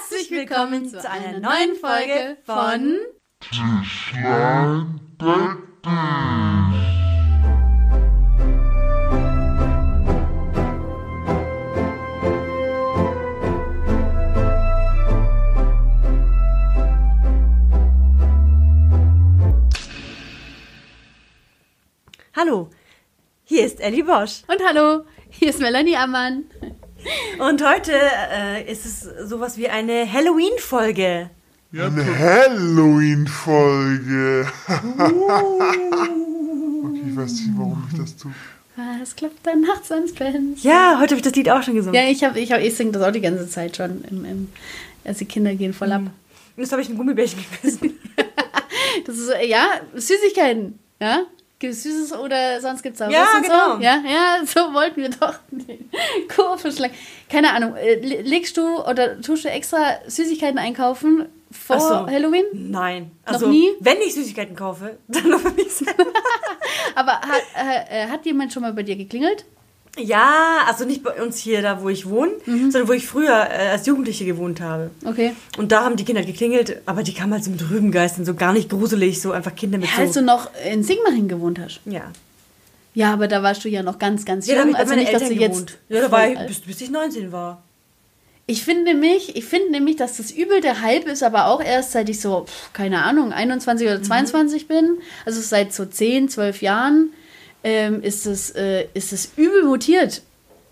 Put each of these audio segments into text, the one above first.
Herzlich willkommen zu einer neuen Folge von Tischlein deck. Hallo, hier ist Ellie Bosch. Und hallo, hier ist Melanie Ammann. Und heute äh, ist es sowas wie eine Halloween-Folge. Eine Halloween-Folge. okay, ich weiß nicht, warum ich das tue. Was klappt da nachts ans Fenster? Ja, heute habe ich das Lied auch schon gesungen. Ja, ich, hab, ich, hab, ich singe das auch die ganze Zeit schon. Im, im, also die Kinder gehen voll ab. Und jetzt habe ich ein Gummibärchen gegessen. Das ist, so, ja, Süßigkeiten. Ja? Gibt es Süßes oder sonst gibt es auch Ja, was genau. So? Ja, ja, so wollten wir doch den Kurve schlagen. Keine Ahnung, äh, le- legst du oder tust du extra Süßigkeiten einkaufen vor so. Halloween? Nein. Noch Also, nie? wenn ich Süßigkeiten kaufe, dann nur für mich selber. Aber hat, äh, hat jemand schon mal bei dir geklingelt? Ja, also nicht bei uns hier, da wo ich wohne, Mhm. sondern wo ich früher äh, als Jugendliche gewohnt habe. Okay. Und da haben die Kinder geklingelt, aber die kamen halt so mit Rübengeistern, so gar nicht gruselig, so einfach Kinder mit Ja, so... als du noch in Sigmaringen gewohnt hast. ja. Ja, aber da warst du ja noch ganz, ganz Ja, da jung. ich bei also nicht, dass Eltern du jetzt. gewohnt. Ja, da war ich, bis, bis ich 19 war. Ich finde nämlich, ich finde nämlich, dass das übel der Hype ist, aber auch erst seit ich so, keine Ahnung, 21 Mhm. oder 22 bin, also seit so 10, 12 Jahren, ähm, ist es äh, ist es übel mutiert.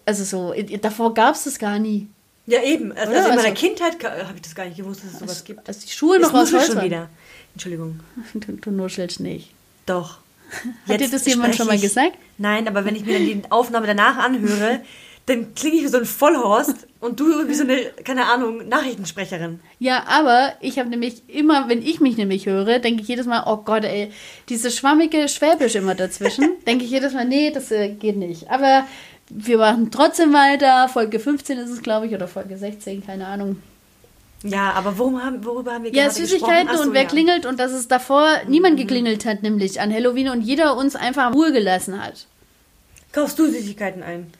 Also so, davor gab es das gar nie. Ja, eben. Also, also in meiner Also- Kindheit habe ich das gar nicht gewusst, dass es sowas gibt. Als die Schuhe noch aus Holz schon wieder. Entschuldigung. Du, du nuschelst nicht. Doch. Hat dir das jemand schon mal gesagt? Nein, aber wenn ich mir dann die Aufnahme danach anhöre, dann klinge ich wie so ein Vollhorst und du wie so eine, keine Ahnung, Nachrichtensprecherin. Ja, aber ich habe nämlich immer, wenn ich mich nämlich höre, denke ich jedes Mal, oh Gott, ey, diese schwammige Schwäbisch immer dazwischen, denke ich jedes Mal, nee, das äh, geht nicht. Aber wir machen trotzdem weiter. Folge 15 ist es, glaube ich, oder Folge 16, keine Ahnung. Ja, aber worum haben, worüber haben wir Ja, gerade Süßigkeiten so, und wer ja. klingelt und dass es davor niemand geklingelt hat, nämlich an Halloween und jeder uns einfach Ruhe gelassen hat. Kaufst du Süßigkeiten ein?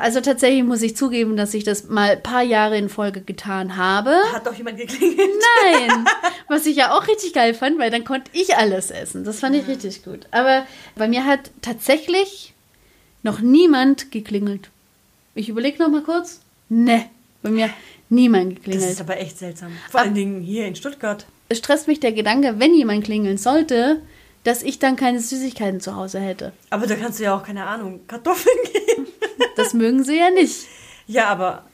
Also tatsächlich muss ich zugeben, dass ich das mal ein paar Jahre in Folge getan habe. Hat doch jemand geklingelt? Nein, was ich ja auch richtig geil fand, weil dann konnte ich alles essen. Das fand ich richtig gut. Aber bei mir hat tatsächlich noch niemand geklingelt. Ich überlege noch mal kurz. Ne, bei mir niemand Das geklingelt. ist aber echt seltsam. Vor allen Dingen hier in Stuttgart. Es stresst mich der Gedanke, wenn jemand klingeln sollte, dass ich dann keine Süßigkeiten zu Hause hätte. Aber da kannst du ja auch, keine Ahnung, Kartoffeln geben. Das mögen sie ja nicht. Ja, aber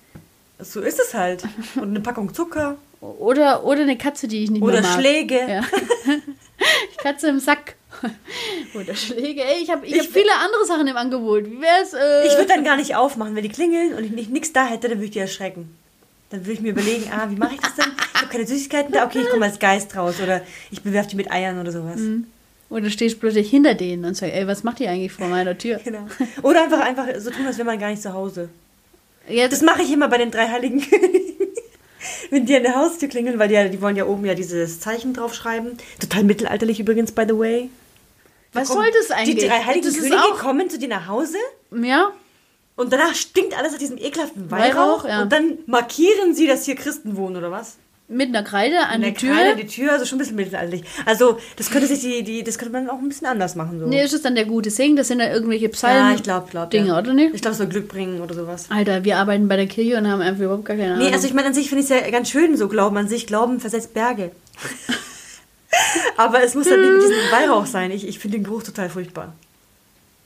so ist es halt. Und eine Packung Zucker. Oder, oder eine Katze, die ich nicht Oder mehr mag. Schläge. Ja. Katze im Sack. Oder Schläge. Ey, ich habe ich Ich hab viele andere Sachen im Angebot. Wie wär's? Äh, Ich würde dann gar nicht aufmachen, wenn die klingeln und ich nicht nichts da hätte, dann würde ich die erschrecken. Dann würde ich mir überlegen, ah, wie mache ich das denn? Ich habe keine Süßigkeiten da, okay, ich komme als Geist raus oder ich bewerfe die mit Eiern oder sowas. Oder stehst plötzlich hinter denen und sagst, ey, was macht ihr eigentlich vor meiner Tür? Genau. Oder einfach einfach so tun, als wäre man gar nicht zu Hause. Ja, Das mache ich immer bei den drei Heiligen Königen. Wenn die an der Haustür klingeln, weil die, ja, die wollen ja oben ja dieses Zeichen draufschreiben. Total mittelalterlich übrigens, by the way. was soll das eigentlich? Die drei Heiligen das Könige kommen zu dir nach Hause ja, und danach stinkt alles nach diesem ekelhaften Weihrauch. Weihrauch, ja. Und dann markieren sie, dass hier Christen wohnen, oder was? Mit einer Kreide an An die Tür. Kreide, die Tür, also schon ein bisschen mittelalterlich. Also, das könnte sich die, die, das könnte man auch ein bisschen anders machen. So. Nee, ist es dann der gute Segen? Das sind ja irgendwelche Psalmen. ja, ich glaube, glaub, Dinge, ja. oder nicht? Ich glaube, es soll Glück bringen oder sowas. Alter, wir arbeiten bei der Kirche und haben einfach überhaupt gar keine Ahnung. Nee, also ich meine, an sich finde ich es ja ganz schön, so Glauben an sich. Glauben versetzt Berge. Aber es muss dann nicht mit diesem Weihrauch sein. Ich, ich finde den Geruch total furchtbar.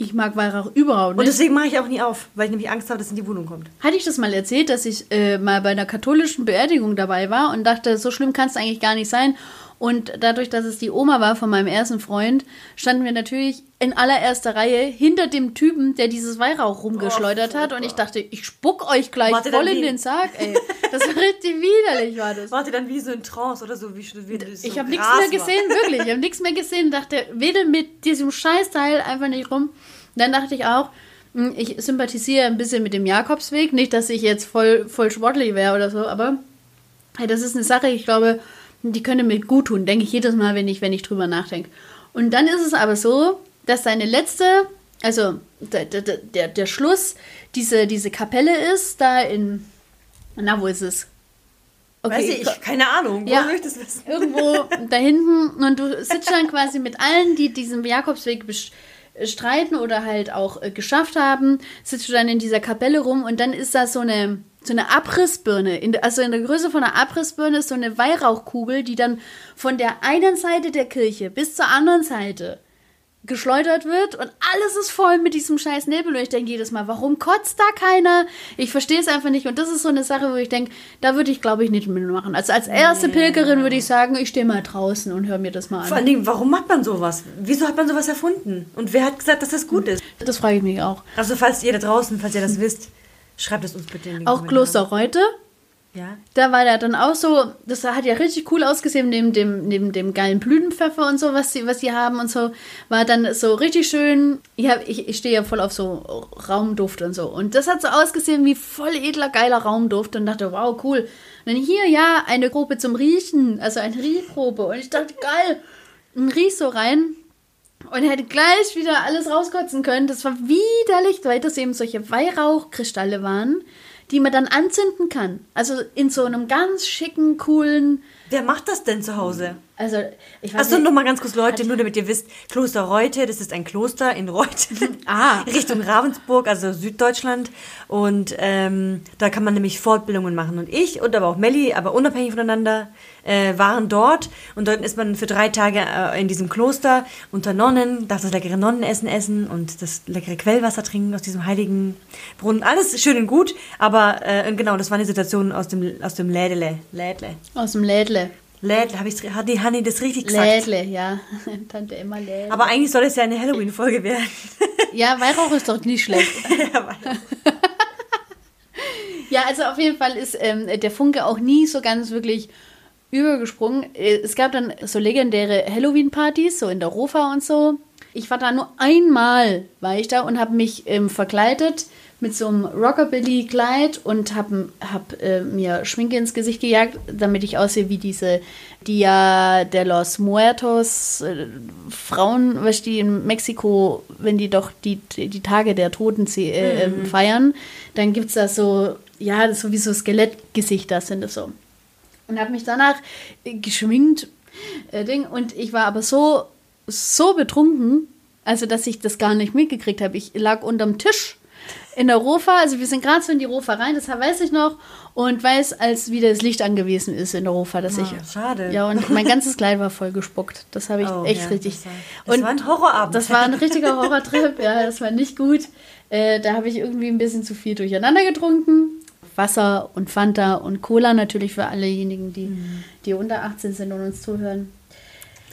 Ich mag Weihrauch überhaupt Und nicht. deswegen mache ich auch nie auf, weil ich nämlich Angst habe, dass es in die Wohnung kommt. Hatte ich das mal erzählt, dass ich äh, mal bei einer katholischen Beerdigung dabei war und dachte, so schlimm kann es eigentlich gar nicht sein. Und dadurch, dass es die Oma war von meinem ersten Freund, standen wir natürlich in allererster Reihe hinter dem Typen, der dieses Weihrauch rumgeschleudert Oh, hat. Und ich dachte, ich spuck euch gleich Warte, voll in wie? den Sarg, ey. Das war richtig widerlich, war das. Warte dann wie so in Trance oder so. Wie, wie so Ich habe nichts mehr war. gesehen, wirklich. Ich habe nichts mehr gesehen. Dachte, wedel mit diesem Scheißteil einfach nicht rum. Dann dachte ich auch, hm, ich sympathisiere ein bisschen mit dem Jakobsweg. Nicht, dass ich jetzt voll, voll sportlich wäre oder so, aber hey, das ist eine Sache, ich glaube, die könnte mir gut tun. Denke ich jedes Mal, wenn ich, wenn ich drüber nachdenke. Und dann ist es aber so, dass seine letzte, also der, der, der, der Schluss, diese, diese Kapelle ist da in, na, wo ist es? Okay, Weiß ich, keine Ahnung. Ja. Wo soll ich das wissen? irgendwo da hinten und du sitzt dann quasi mit allen, die diesen Jakobsweg bestreiten oder halt auch äh, geschafft haben, sitzt du dann in dieser Kapelle rum und dann ist da so eine so eine Abrissbirne, in, also in der Größe von einer Abrissbirne ist so eine Weihrauchkugel, die dann von der einen Seite der Kirche bis zur anderen Seite geschleudert wird und alles ist voll mit diesem scheiß Nebel und ich denke jedes Mal, warum kotzt da keiner? Ich verstehe es einfach nicht und das ist so eine Sache, wo ich denke, da würde ich glaube ich nicht mitmachen. Also als erste Pilgerin würde ich sagen, ich stehe mal draußen und höre mir das mal Vor an. allen Dingen, warum macht man sowas? Wieso hat man sowas erfunden? Und wer hat gesagt, dass das gut ist? Das frage ich mich auch. Also, falls ihr da draußen, falls ihr das wisst, schreibt es uns bitte in die Auch Kloster Reute, Ja. da war der dann auch so, das hat ja richtig cool ausgesehen, neben dem, neben dem geilen Blütenpfeffer und so, was sie, was sie haben und so, war dann so richtig schön. Ich, ich, ich stehe ja voll auf so Raumduft und so. Und das hat so ausgesehen wie voll edler, geiler Raumduft und dachte, wow, cool. Und dann hier, ja, eine Gruppe zum Riechen, also eine Riechgruppe. Und ich dachte, geil, und riech so rein. Und hätte gleich wieder alles rauskotzen können. Das war widerlich, weil das eben solche Weihrauchkristalle waren, die man dann anzünden kann. Also in so einem ganz schicken, coolen. Wer macht das denn zu Hause? Also, ich weiß Achso, nicht. nur mal ganz kurz, Leute, nur damit ihr wisst, Kloster Reute, das ist ein Kloster in Reute, Ah. Richtung Ravensburg, also Süddeutschland. Und ähm, da kann man nämlich Fortbildungen machen. Und ich und aber auch Melli, aber unabhängig voneinander, äh, waren dort. Und dort ist man für drei Tage äh, in diesem Kloster unter Nonnen, darf das leckere Nonnenessen essen und das leckere Quellwasser trinken aus diesem heiligen Brunnen. Alles schön und gut, aber äh, genau, das war eine Situation aus dem, aus dem Lädele. Lädle. Aus dem Lädle. Lädle, hab ich's, hat die Hanni das richtig gesagt? Lädle, ja. Tante immer Lädle. Aber eigentlich soll es ja eine Halloween-Folge werden. ja, Weihrauch ist doch nicht schlecht. Ja, also auf jeden Fall ist ähm, der Funke auch nie so ganz wirklich übergesprungen. Äh, Es gab dann so legendäre Halloween-Partys, so in der Rofa und so. Ich war da nur einmal, war ich da und habe mich ähm, verkleidet mit so einem Rockabilly-Kleid und habe hab, äh, mir Schminke ins Gesicht gejagt, damit ich aussehe wie diese Dia de los Muertos äh, Frauen, du, die in Mexiko, wenn die doch die, die Tage der Toten äh, ähm, feiern, dann gibt es da so, ja, so wie so Skelettgesichter sind das so. Und habe mich danach äh, geschminkt, äh, Ding, und ich war aber so, so betrunken, also dass ich das gar nicht mitgekriegt habe. Ich lag unterm Tisch in der Rofa, also wir sind gerade so in die Rofa rein, das weiß ich noch, und weiß, als wieder das Licht angewiesen ist in der Rofa, dass Ah, ich. schade. Ja, und mein ganzes Kleid war voll gespuckt. Das habe ich Oh, echt ja, richtig. das war- das und war ein Horrorabend. Das war ein richtiger Horrortrip, ja, das war nicht gut. Äh, da habe ich irgendwie ein bisschen zu viel durcheinander getrunken. Wasser und Fanta und Cola natürlich für allejenigen, die, Mhm. die unter 18 sind und uns zuhören.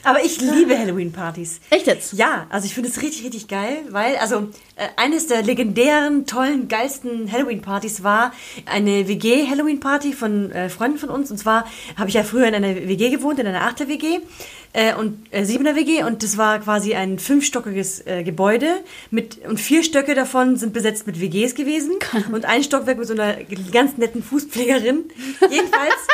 Aber ich liebe Halloween-Partys. Echt jetzt? Ja, also ich finde es richtig, richtig geil, weil, also, eines der legendären, tollen, geilsten Halloween-Partys war eine WG-Halloween-Party von äh, Freunden von uns. Und zwar habe ich ja früher in einer WG gewohnt, in einer 8er WG äh, und äh, 7er WG. Und das war quasi ein fünfstöckiges äh, Gebäude mit, und vier Stöcke davon sind besetzt mit WGs gewesen. und ein Stockwerk mit so einer ganz netten Fußpflegerin. Jedenfalls,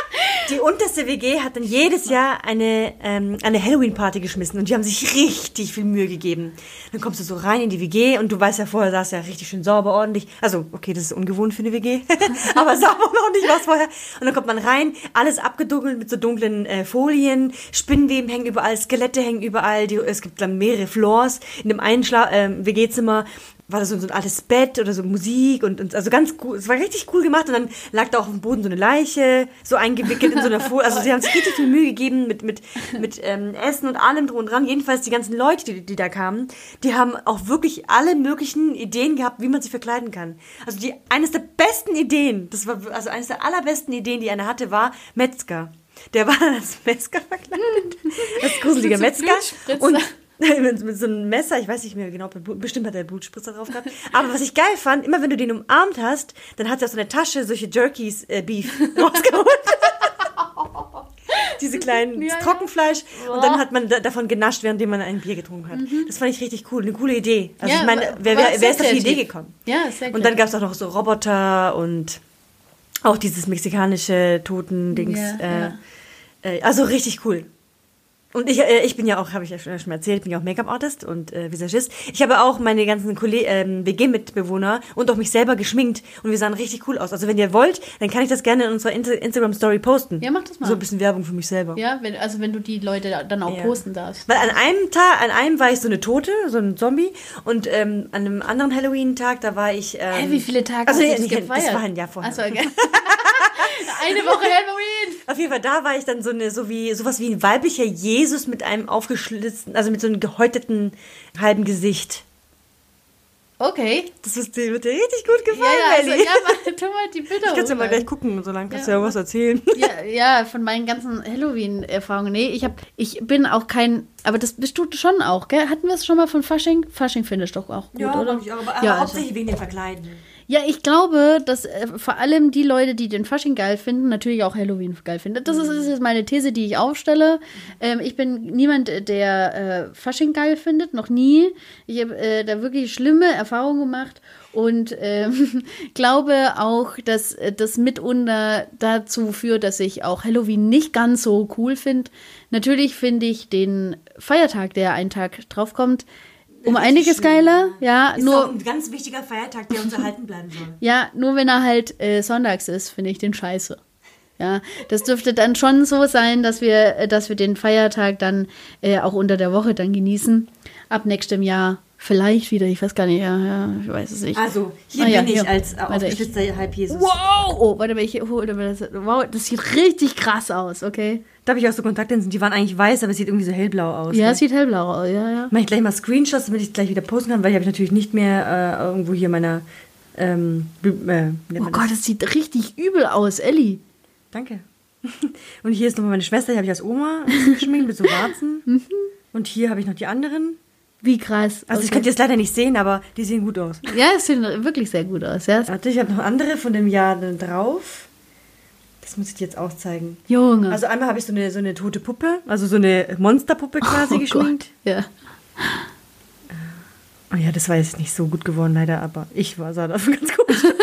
die unterste WG hat dann jedes Jahr eine, ähm, eine Halloween-Party geschmissen und die haben sich richtig viel Mühe gegeben. Dann kommst du so rein in die WG und du weißt ja vorher, saß ja richtig schön sauber, ordentlich. Also, okay, das ist ungewohnt für eine WG, aber sauber und ordentlich war vorher. Und dann kommt man rein, alles abgedunkelt mit so dunklen äh, Folien, Spinnenweben hängen überall, Skelette hängen überall, die, es gibt dann mehrere Floors. In dem einen Schla ähm, WG-Zimmer war das so, so ein altes Bett oder so Musik und, und also ganz cool, es war richtig cool gemacht und dann lag da auch auf dem Boden so eine Leiche, so eingewickelt in so einer Folie, also sie haben sich richtig viel Mühe gegeben mit, mit, mit ähm, Essen und allem drum und dran, jedenfalls die ganzen Leute, die, die da kamen, die haben auch wirklich alle möglichen Ideen gehabt, wie man sich verkleiden kann. Also die, eines der besten Ideen, das war also eines der allerbesten Ideen, die einer hatte, war Metzger. Der war als Metzger verkleidet, als gruseliger Metzger. Und mit, mit so einem Messer, ich weiß nicht mehr genau, bestimmt hat er Blutspritzer drauf gehabt. Aber was ich geil fand, immer wenn du den umarmt hast, dann hat er aus so einer Tasche solche Jerkies äh, Beef rausgeholt. Diese kleinen Ja, ja. Trockenfleisch und dann hat man da, davon genascht, währenddem man ein Bier getrunken hat. Das fand ich richtig cool, eine coole Idee. Also Ja, ich meine, wer, wer, wer ist auf die. Idee gekommen? Ja, sehr Und dann gab es auch noch so Roboter und auch dieses mexikanische Totendings. Ja, äh, ja. Äh, also richtig cool. Und ich, äh, ich bin ja auch, habe ich ja schon erzählt, bin ja auch Make-up-Artist und äh, Visagist. Ich habe auch meine ganzen ähm, WG-Mitbewohner und auch mich selber geschminkt und wir sahen richtig cool aus. Also wenn ihr wollt, dann kann ich das gerne in unserer Insta Instagram-Story posten. Ja, mach das mal. So ein bisschen Werbung für mich selber. Ja, wenn, also wenn du die Leute dann auch Ja. posten darfst. Weil an einem Tag, an einem war ich so eine Tote, so ein Zombie und ähm, an einem anderen Halloween-Tag, da war ich... Ähm, Hä, wie viele Tage also, hast du das gefeiert? Das war ein Jahr vorher. Achso, okay. Eine Woche Halloween. Auf jeden Fall, da war ich dann so eine, so wie, sowas wie ein weiblicher Jesus mit einem aufgeschlitzten, also mit so einem gehäuteten halben Gesicht. Okay. Das ist dir, wird dir richtig gut Ja, gefallen, ja, also, Ellie. ja, mach, tu mal die Bilder ich kann ja mal gleich gucken, so lange kannst Ja, du ja was erzählen. ja, ja, von meinen ganzen Halloween-Erfahrungen. Nee, ich, hab, ich bin auch kein. Aber das bist du schon auch, gell? Hatten wir es schon mal von Fasching? Fasching findest du doch auch gut, oder? aber, Ja, also- hauptsächlich wegen dem Verkleiden. Ja, ich glaube, dass äh, vor allem die Leute, die den Fasching geil finden, natürlich auch Halloween geil finden. Das ist, ist meine These, die ich aufstelle. Ähm, ich bin niemand, der äh, Fasching geil findet, noch nie. Ich habe äh, da wirklich schlimme Erfahrungen gemacht und ähm, glaube auch, dass äh, das mitunter dazu führt, dass ich auch Halloween nicht ganz so cool finde. Natürlich finde ich den Feiertag, der einen Tag draufkommt, um einiges geiler. Ja, Ist nur ein ganz wichtiger Feiertag, der uns erhalten bleiben soll. ja, nur wenn er halt äh, sonntags ist, finde ich den scheiße. Ja, das dürfte dann schon so sein, dass wir, äh, dass wir den Feiertag dann äh, auch unter der Woche dann genießen. Ab nächstem Jahr vielleicht wieder, ich weiß gar nicht, ja, ja ich weiß es nicht. Also, hier Ah, ja, bin ich hier. als äh, Warte, ich- aufgeschlitzter Halb-Jesus. Wow! Oh, warte mal, ich hole mir das. Wow, das sieht richtig krass aus, okay? Da habe ich auch so Kontaktlinsen, die waren eigentlich weiß, aber es sieht irgendwie so hellblau aus. Ja, ne? es sieht hellblau aus, ja, ja. Mache ich gleich mal Screenshots, damit ich es gleich wieder posten kann, weil ich habe natürlich nicht mehr äh, irgendwo hier meiner. Ähm, äh, Oh Gott, das sieht richtig übel aus, Ellie. Danke. Und hier ist nochmal meine Schwester, die habe ich als Oma geschminkt mit so Warzen. Und hier habe ich noch die anderen. Wie krass. Also okay. könnt ihr jetzt leider nicht sehen, aber die sehen gut aus. Ja, es sieht wirklich sehr gut aus, ja. Warte, ich habe noch andere von dem Jahr drauf. Das muss ich dir jetzt auch zeigen. Junge. Also einmal habe ich so eine, so eine tote Puppe, also so eine Monsterpuppe quasi oh geschminkt. Gott. Ja. Oh ja, das war jetzt nicht so gut geworden leider, aber ich war, sah dafür ganz gut.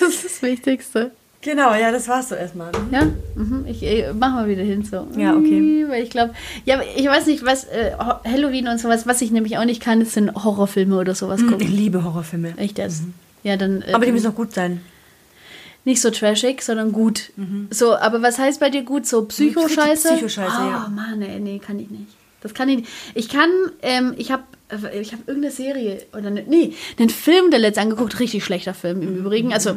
Das ist das Wichtigste. genau, ja, das war's so erstmal. Ja, mhm. ich äh, mach mal wieder hin so. Ja, okay. Weil ich glaube, ja, ich weiß nicht, was äh, Halloween und sowas, was ich nämlich auch nicht kann, das sind Horrorfilme oder sowas Ich gucken. liebe Horrorfilme. Echt jetzt. Ja, dann äh, Aber die müssen auch gut sein. Nicht so trashig, sondern gut. So, aber was heißt bei dir gut? So Psycho-Scheiße? Psycho-Scheiße, oh, ja. Mann, ey, nee, kann ich nicht. Das kann ich nicht. Ich kann, ähm, ich habe ich habe irgendeine Serie oder ne, nee, einen Film der letzte angeguckt, richtig schlechter Film im Übrigen. Also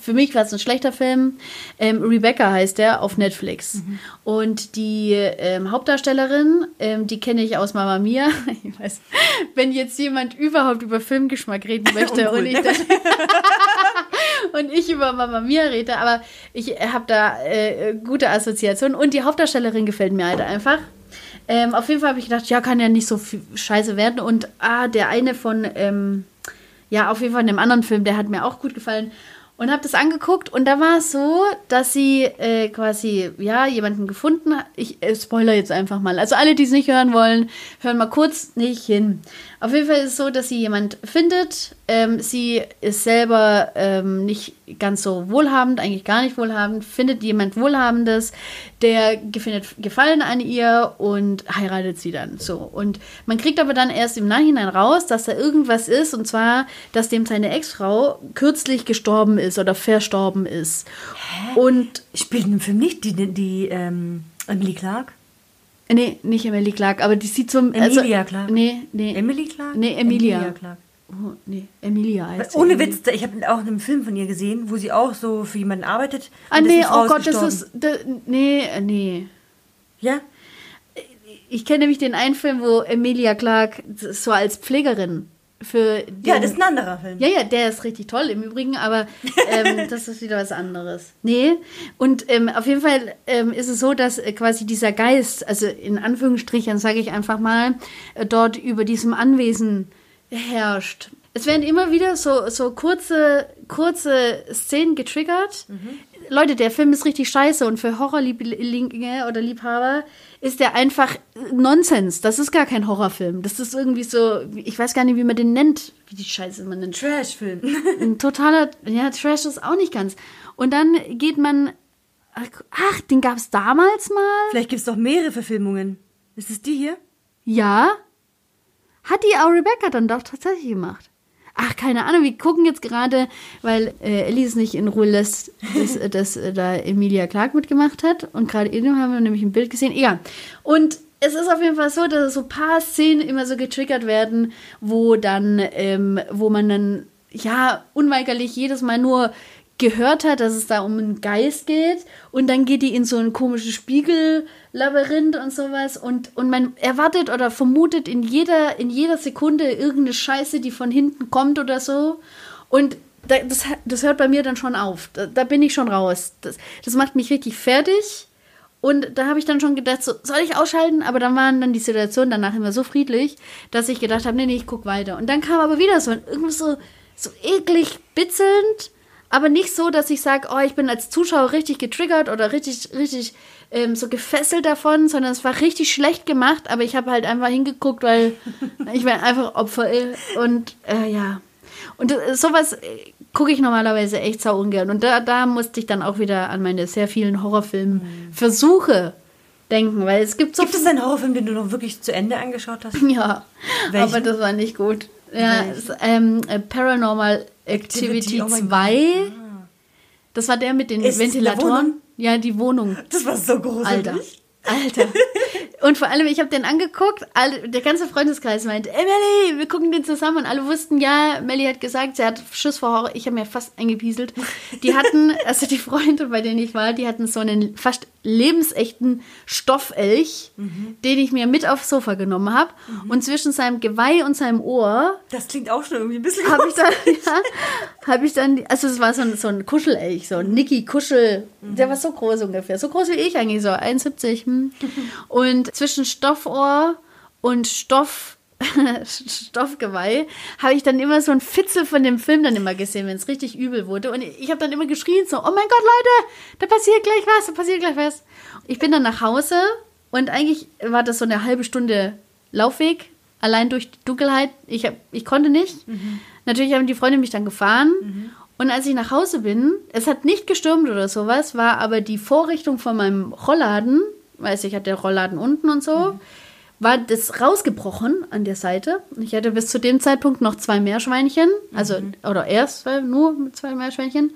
für mich war es ein schlechter Film. Ähm, Rebecca heißt der auf Netflix. Und die ähm, Hauptdarstellerin, ähm, die kenne ich aus Mama Mia. Ich weiß, wenn jetzt jemand überhaupt über Filmgeschmack reden möchte und ich das und ich über Mama Mia rede, aber ich habe da äh, gute Assoziationen und die Hauptdarstellerin gefällt mir halt einfach. Ähm, auf jeden Fall habe ich gedacht, ja, kann ja nicht so viel scheiße werden. Und ah, der eine von, ähm, ja, auf jeden Fall in einem anderen Film, der hat mir auch gut gefallen. Und habe das angeguckt und da war es so, dass sie äh, quasi, ja, jemanden gefunden hat. Ich äh, spoiler jetzt einfach mal. Also alle, die es nicht hören wollen, hören mal kurz nicht hin. Auf jeden Fall ist es so, dass sie jemand findet. Ähm, sie ist selber ähm, nicht ganz so wohlhabend, eigentlich gar nicht wohlhabend, findet jemand Wohlhabendes, der findet Gefallen an ihr und heiratet sie dann so. Und man kriegt aber dann erst im Nachhinein raus, dass da irgendwas ist, und zwar, dass dem seine Ex-Frau kürzlich gestorben ist oder verstorben ist. Und Spielt dem Film nicht die, die, die ähm, Emily Clark? Nee, nicht Emily Clark, aber die sieht zum. Emilia Clarke. Nee, nee. Emily Clark? Nee, Emilia. Emilia Clark. Oh, nee, Emilia heißt. Ohne Witz, ich habe auch einen Film von ihr gesehen, wo sie auch so für jemanden arbeitet. Ah, nee, oh Gott, das ist. Da, nee, äh, nee. Ja? Ich kenne nämlich den einen Film, wo Emilia Clark so als Pflegerin für den, Ja, das ist ein anderer Film. Ja, ja, der ist richtig toll im Übrigen, aber ähm, das ist wieder was anderes. Nee, und ähm, auf jeden Fall ähm, ist es so, dass äh, quasi dieser Geist, also in Anführungsstrichen sage ich einfach mal, äh, dort über diesem Anwesen herrscht. Es werden immer wieder so, so kurze, kurze Szenen getriggert. Leute, der Film ist richtig scheiße und für Horrorlieblinge oder Liebhaber ist der einfach Nonsens. Das ist gar kein Horrorfilm. Das ist irgendwie so, ich weiß gar nicht, wie man den nennt, wie die Scheiße man nennt. Trash-Film. Ein totaler, ja, Trash ist auch nicht ganz. Und dann geht man Ach, den gab es damals mal? Vielleicht gibt es doch mehrere Verfilmungen. Ist es die hier? Ja. Hat die auch Rebecca dann doch tatsächlich gemacht? Ach, keine Ahnung, wir gucken jetzt gerade, weil äh, Ellie es nicht in Ruhe lässt, dass, dass äh, da Emilia Clark mitgemacht hat. Und gerade eben haben wir nämlich ein Bild gesehen. Egal. Und es ist auf jeden Fall so, dass so ein paar Szenen immer so getriggert werden, wo dann, ähm, wo man dann, ja, unweigerlich jedes Mal nur gehört hat, dass es da um einen Geist geht und dann geht die in so ein komisches Spiegellabyrinth und sowas und, und man erwartet oder vermutet in jeder, in jeder Sekunde irgendeine Scheiße, die von hinten kommt oder so und das, das hört bei mir dann schon auf. Da, da bin ich schon raus. Das, das macht mich wirklich fertig. Und da habe ich dann schon gedacht, so, soll ich ausschalten? Aber dann waren dann die Situationen danach immer so friedlich, dass ich gedacht habe, nee, nee, ich gucke weiter. Und dann kam aber wieder so irgendwas so, so eklig bitzelnd aber nicht so, dass ich sage, oh, ich bin als Zuschauer richtig getriggert oder richtig, richtig ähm, so gefesselt davon, sondern es war richtig schlecht gemacht, aber ich habe halt einfach hingeguckt, weil ich bin einfach Opfer und äh, ja. Und äh, sowas äh, gucke ich normalerweise echt sau ungern. Und da, da musste ich dann auch wieder an meine sehr vielen Horrorfilm-Versuche denken, weil es gibt so. Gibt es einen Horrorfilm, den du noch wirklich zu Ende angeschaut hast? Ja, Welchen? aber das war nicht gut. Ja, es, ähm, äh, Paranormal Activity, Activity 2. Oh das war der mit den Ist Ventilatoren. Ja, die Wohnung. Das war so gruselig. Alter. Alter. Und vor allem, ich habe den angeguckt, alle, der ganze Freundeskreis meinte, ey Melli, wir gucken den zusammen. Und alle wussten, ja, Melli hat gesagt, sie hat Schuss vor Horror. Ich habe mir fast eingepieselt. Die hatten, also die Freunde, bei denen ich war, die hatten so einen fast lebensechten Stoffelch, mhm. den ich mir mit aufs Sofa genommen habe. Mhm. Und zwischen seinem Geweih und seinem Ohr. Das klingt auch schon irgendwie ein bisschen. Habe ich dann, ja, habe ich dann, also es war so ein, so ein Kuschelelch, so ein Nicky Kuschel. Mhm. Der war so groß ungefähr, so groß wie ich eigentlich, so 1,70. Hm. Und zwischen Stoffohr und Stoff Stoffgeweih, habe ich dann immer so ein Fitzel von dem Film dann immer gesehen, wenn es richtig übel wurde. Und ich habe dann immer geschrien so, oh mein Gott, Leute, da passiert gleich was, da passiert gleich was. Ich bin dann nach Hause und eigentlich war das so eine halbe Stunde Laufweg, allein durch die Dunkelheit. Ich, hab, ich konnte nicht. Mhm. Natürlich haben die Freunde mich dann gefahren. Mhm. Und als ich nach Hause bin, es hat nicht gestürmt oder sowas, war aber die Vorrichtung von meinem Rollladen, weiß ich, hatte Rollladen unten und so, mhm war das rausgebrochen an der Seite. Ich hatte bis zu dem Zeitpunkt noch zwei Meerschweinchen, also mhm. oder erst zwei, nur mit zwei Meerschweinchen.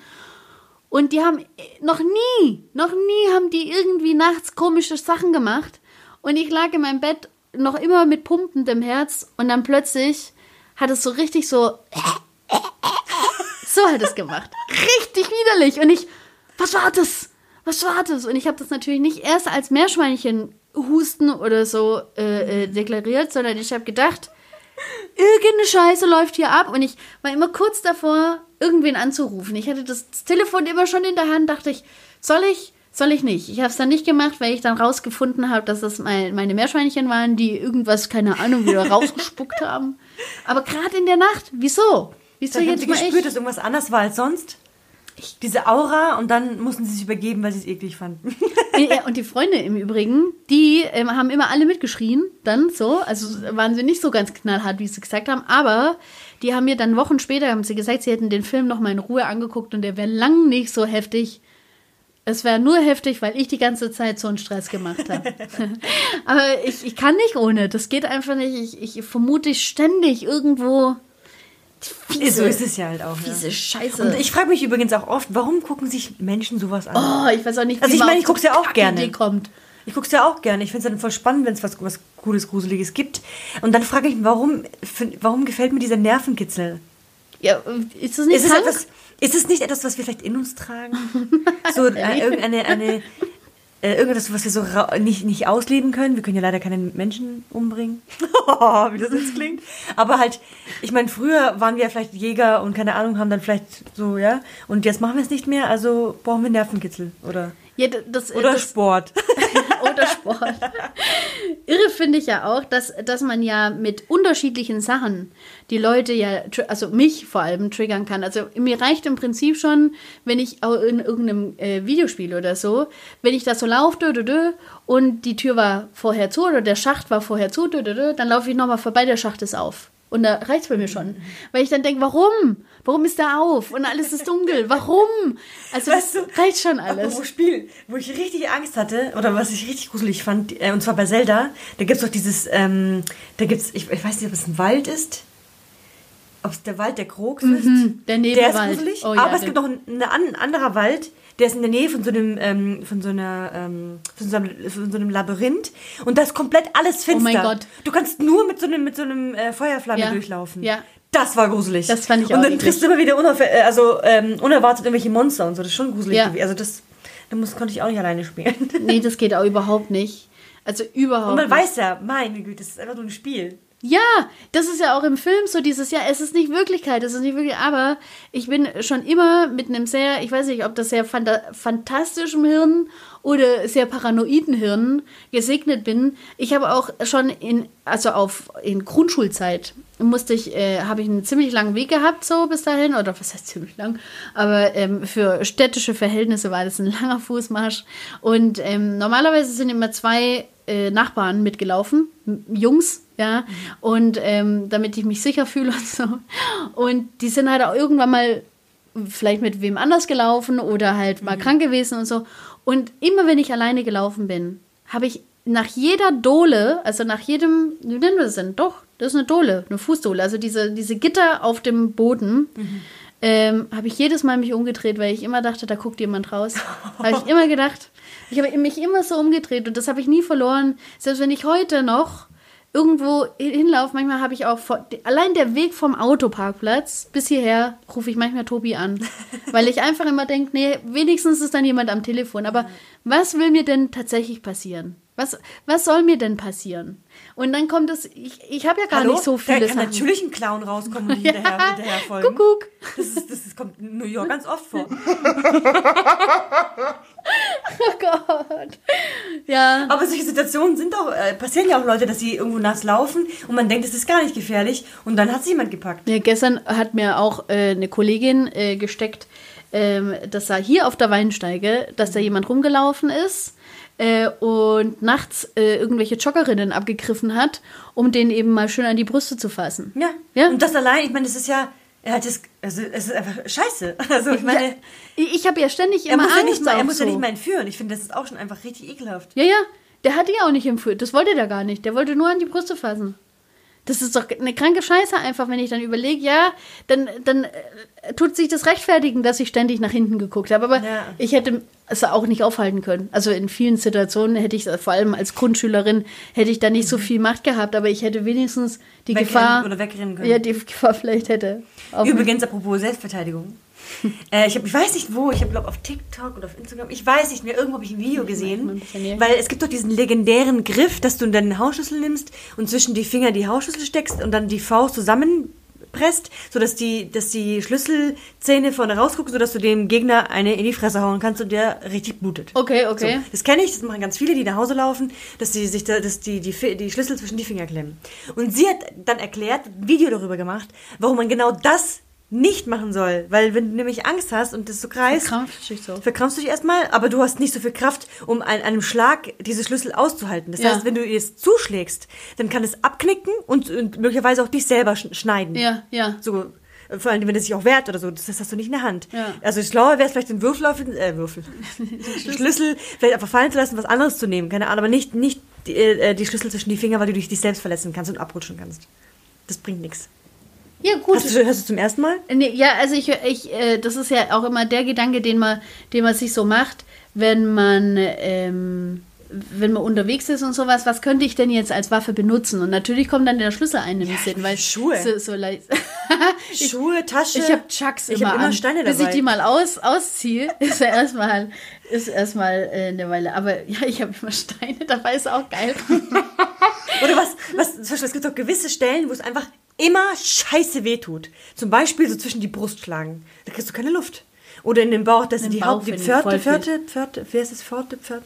Und die haben noch nie, noch nie haben die irgendwie nachts komische Sachen gemacht. Und ich lag in meinem Bett noch immer mit pumpendem Herz und dann plötzlich hat es so richtig so so hat es gemacht. Richtig widerlich und ich was war das? Was war das? Und ich habe das natürlich nicht erst als Meerschweinchen Husten oder so äh, äh, deklariert, sondern ich habe gedacht, irgendeine Scheiße läuft hier ab und ich war immer kurz davor, irgendwen anzurufen. Ich hatte das Telefon immer schon in der Hand, dachte ich, soll ich, soll ich nicht? Ich habe es dann nicht gemacht, weil ich dann rausgefunden habe, dass das mein, meine Meerschweinchen waren, die irgendwas, keine Ahnung, wieder rausgespuckt haben. Aber gerade in der Nacht, wieso? Wieso jetzt haben Sie gespürt, dass irgendwas anders war als sonst? Diese Aura und dann mussten sie sich übergeben, weil sie es eklig fanden. und die Freunde im Übrigen, die ähm, haben immer alle mitgeschrien, dann so. Also waren sie nicht so ganz knallhart, wie sie gesagt haben, aber die haben mir dann Wochen später haben sie gesagt, sie hätten den Film noch mal in Ruhe angeguckt und der wäre lang nicht so heftig. Es wäre nur heftig, weil ich die ganze Zeit so einen Stress gemacht habe. aber ich, ich kann nicht ohne. Das geht einfach nicht. Ich, ich vermute ständig irgendwo Fiese, so ist es ja halt auch. Fiese ja. Scheiße. Und ich frage mich übrigens auch oft, warum gucken sich Menschen sowas an? Oh, ich weiß auch nicht, Also ich meine, ich gucke es ja auch gerne. Kommt. Ich gucke es ja auch gerne. Ich finde es dann voll spannend, wenn es was, was Cooles, Gruseliges gibt. Und dann frage ich mich, warum, warum gefällt mir dieser Nervenkitzel? Ja, ist das nicht ist es, etwas, ist es nicht etwas, was wir vielleicht in uns tragen? so äh, irgendeine eine, äh, irgendwas, was wir so nicht, nicht ausleben können. Wir können ja leider keine Menschen umbringen. Wie das jetzt klingt. Aber halt, ich meine, früher waren wir ja vielleicht Jäger und keine Ahnung, haben dann vielleicht so, ja. Und jetzt machen wir es nicht mehr, also brauchen wir Nervenkitzel, oder? Ja, das, oder das, Sport. Sport. Irre finde ich ja auch, dass, dass man ja mit unterschiedlichen Sachen die Leute ja, also mich vor allem triggern kann. Also mir reicht im Prinzip schon, wenn ich in irgendeinem äh, Videospiel oder so, wenn ich da so laufe und die Tür war vorher zu oder der Schacht war vorher zu, dann laufe ich nochmal vorbei, der Schacht ist auf. Und da reicht es bei mir schon. Weil ich dann denke, warum? Warum ist da auf? Und alles ist dunkel. Warum? Also Weißt das du, reicht schon alles. Wo Spiel, wo ich richtig Angst hatte, oder was ich richtig gruselig fand, äh, und zwar bei Zelda, da gibt es doch dieses, ähm, da gibt's, ich, ich weiß nicht, ob es ein Wald ist, ob es der Wald der Krogs ist. Mhm, der Der ist Nebelwald. gruselig, Oh ja, aber es gibt noch ein, eine an- ein anderer Wald, der ist in der Nähe von so einem, ähm, von so einer, ähm, von so einem, von so einem Labyrinth und da ist komplett alles finster. Oh mein Gott. Du kannst nur mit so einem, mit so einem äh, Feuerflamme Ja, durchlaufen. ja. Das war gruselig. Das fand ich Und auch dann eklig. triffst du immer wieder äh, also, ähm, unerwartet irgendwelche Monster und so. Das ist schon gruselig Ja. Also das, da muss, konnte ich auch nicht alleine spielen. Nee, das geht auch überhaupt nicht. Also überhaupt Und man nicht. weiß ja, meine Güte, das ist einfach nur ein Spiel. Ja, das ist ja auch im Film so dieses, ja, es ist nicht Wirklichkeit, es ist nicht wirklich, aber ich bin schon immer mit einem sehr, ich weiß nicht, ob das sehr phanta fantastischem Hirn oder sehr paranoiden Hirn gesegnet bin. Ich habe auch schon in, also auf, in Grundschulzeit musste ich, äh, habe ich einen ziemlich langen Weg gehabt, so bis dahin, oder was heißt ziemlich lang, aber ähm, für städtische Verhältnisse war das ein langer Fußmarsch. Und ähm, normalerweise sind immer zwei äh, Nachbarn mitgelaufen, Jungs, ja, und ähm, damit ich mich sicher fühle und so. Und die sind halt auch irgendwann mal vielleicht mit wem anders gelaufen oder halt mal krank gewesen und so. Und immer wenn ich alleine gelaufen bin, habe ich nach jeder Dole, also nach jedem, wie nennen wir das denn? Doch, das ist eine Dole, eine Fußdole, also diese, diese Gitter auf dem Boden, ähm, habe ich jedes Mal mich umgedreht, weil ich immer dachte, da guckt jemand raus. habe ich immer gedacht. Ich habe mich immer so umgedreht und das habe ich nie verloren. Selbst wenn ich heute noch irgendwo hinlaufe, manchmal habe ich auch vor, allein der Weg vom Autoparkplatz bis hierher rufe ich manchmal Tobi an, weil ich einfach immer denke, nee, wenigstens ist dann jemand am Telefon. Aber was will mir denn tatsächlich passieren? Was, was soll mir denn passieren? Und dann kommt es, ich, ich habe ja gar nicht so viele Da kann Sachen. natürlich ein Clown rauskommen und die hinterher, hinterher folgen. Kuckuck. Das, ist, das ist, kommt in New York ganz oft vor. Oh Gott. Ja. Aber solche Situationen sind auch, äh, passieren ja auch Leute, dass sie irgendwo nachts laufen und man denkt, es ist gar nicht gefährlich und dann hat sie jemand gepackt. Ja, gestern hat mir auch äh, eine Kollegin äh, gesteckt, ähm, dass da hier auf der Weinsteige, dass da jemand rumgelaufen ist äh, und nachts äh, irgendwelche Joggerinnen abgegriffen hat, um denen eben mal schön an die Brüste zu fassen. Ja. Ja? Und das allein, ich meine, das ist ja, er hat das, also es ist einfach scheiße. Also ich meine, ja, ich habe ja ständig er immer ja Angst nicht mal, er muss ja so. nicht mal entführen. Ich finde, das ist auch schon einfach richtig ekelhaft. Ja, ja, der hat die auch nicht empfohlen. Das wollte der gar nicht. Der wollte nur an die Brüste fassen. Das ist doch eine kranke Scheiße einfach, wenn ich dann überlege, ja, dann, dann äh, tut sich das rechtfertigen, dass ich ständig nach hinten geguckt habe. Aber Ja. ich hätte es auch nicht aufhalten können. Also in vielen Situationen hätte ich, vor allem als Grundschülerin, hätte ich da nicht so viel Macht gehabt, aber ich hätte wenigstens die Mhm. Wegrennen Gefahr. oder wegrennen können. Ja, die Gefahr vielleicht hätte. Übrigens, apropos Selbstverteidigung. äh, ich, hab, ich weiß nicht wo, ich habe glaube auf TikTok oder auf Instagram, ich weiß nicht mehr, irgendwo habe ich ein Video gesehen. Weil es gibt doch diesen legendären Griff, dass du deinen Hausschlüssel nimmst und zwischen die Finger die Hausschlüssel steckst und dann die Faust zusammenpresst, sodass die, dass die Schlüsselzähne vorne rausgucken, sodass du dem Gegner eine in die Fresse hauen kannst und der richtig blutet. Okay, okay. So, das kenne ich, das machen ganz viele, die nach Hause laufen, dass sie sich da, dass die, die, die Schlüssel zwischen die Finger klemmen. Und sie hat dann erklärt, ein Video darüber gemacht, warum man genau das nicht machen soll. Weil wenn du nämlich Angst hast und das so kreist, Verkrampft sich so. verkrampfst du dich erstmal, aber du hast nicht so viel Kraft, um an einem Schlag diese Schlüssel auszuhalten. Das Ja. heißt, wenn du es zuschlägst, dann kann es abknicken und, und möglicherweise auch dich selber sch- schneiden. Ja, ja. So, vor allem, wenn es sich auch wehrt oder so, das hast du nicht in der Hand. Ja. Also schlauer wäre es vielleicht den Würfel auf den, äh, Würfel. Den Schlüssel vielleicht einfach fallen zu lassen, was anderes zu nehmen. Keine Ahnung, aber nicht, nicht die, äh, die Schlüssel zwischen die Finger, weil du dich, dich selbst verletzen kannst und abrutschen kannst. Das bringt nichts. Ja, gut. Hast du, hörst du zum ersten Mal? Nee, ja, also ich, ich äh, das ist ja auch immer der Gedanke, den man, den man sich so macht, wenn man, ähm, wenn man unterwegs ist und sowas, was könnte ich denn jetzt als Waffe benutzen? Und natürlich kommt dann der Schlüssel ein im Sinn, weil Schuhe. So, so leicht. ich Schuhe, Tasche. ich habe Chucks Ich immer, hab immer an. Steine Bis ich dabei. die mal aus, ausziehe, ist ja erstmal ist erstmal äh, eine Weile. Aber ja, ich habe immer Steine dabei, ist auch geil. Oder was, was, zum Beispiel, es gibt doch gewisse Stellen, wo es einfach immer scheiße wehtut. Zum Beispiel so zwischen die Brust schlagen. Da kriegst du keine Luft. Oder in den Bauch, das sind die Haupt, die ich Pförte, voll Pförte, Pförte, wie heißt das, Pförte, Pförte?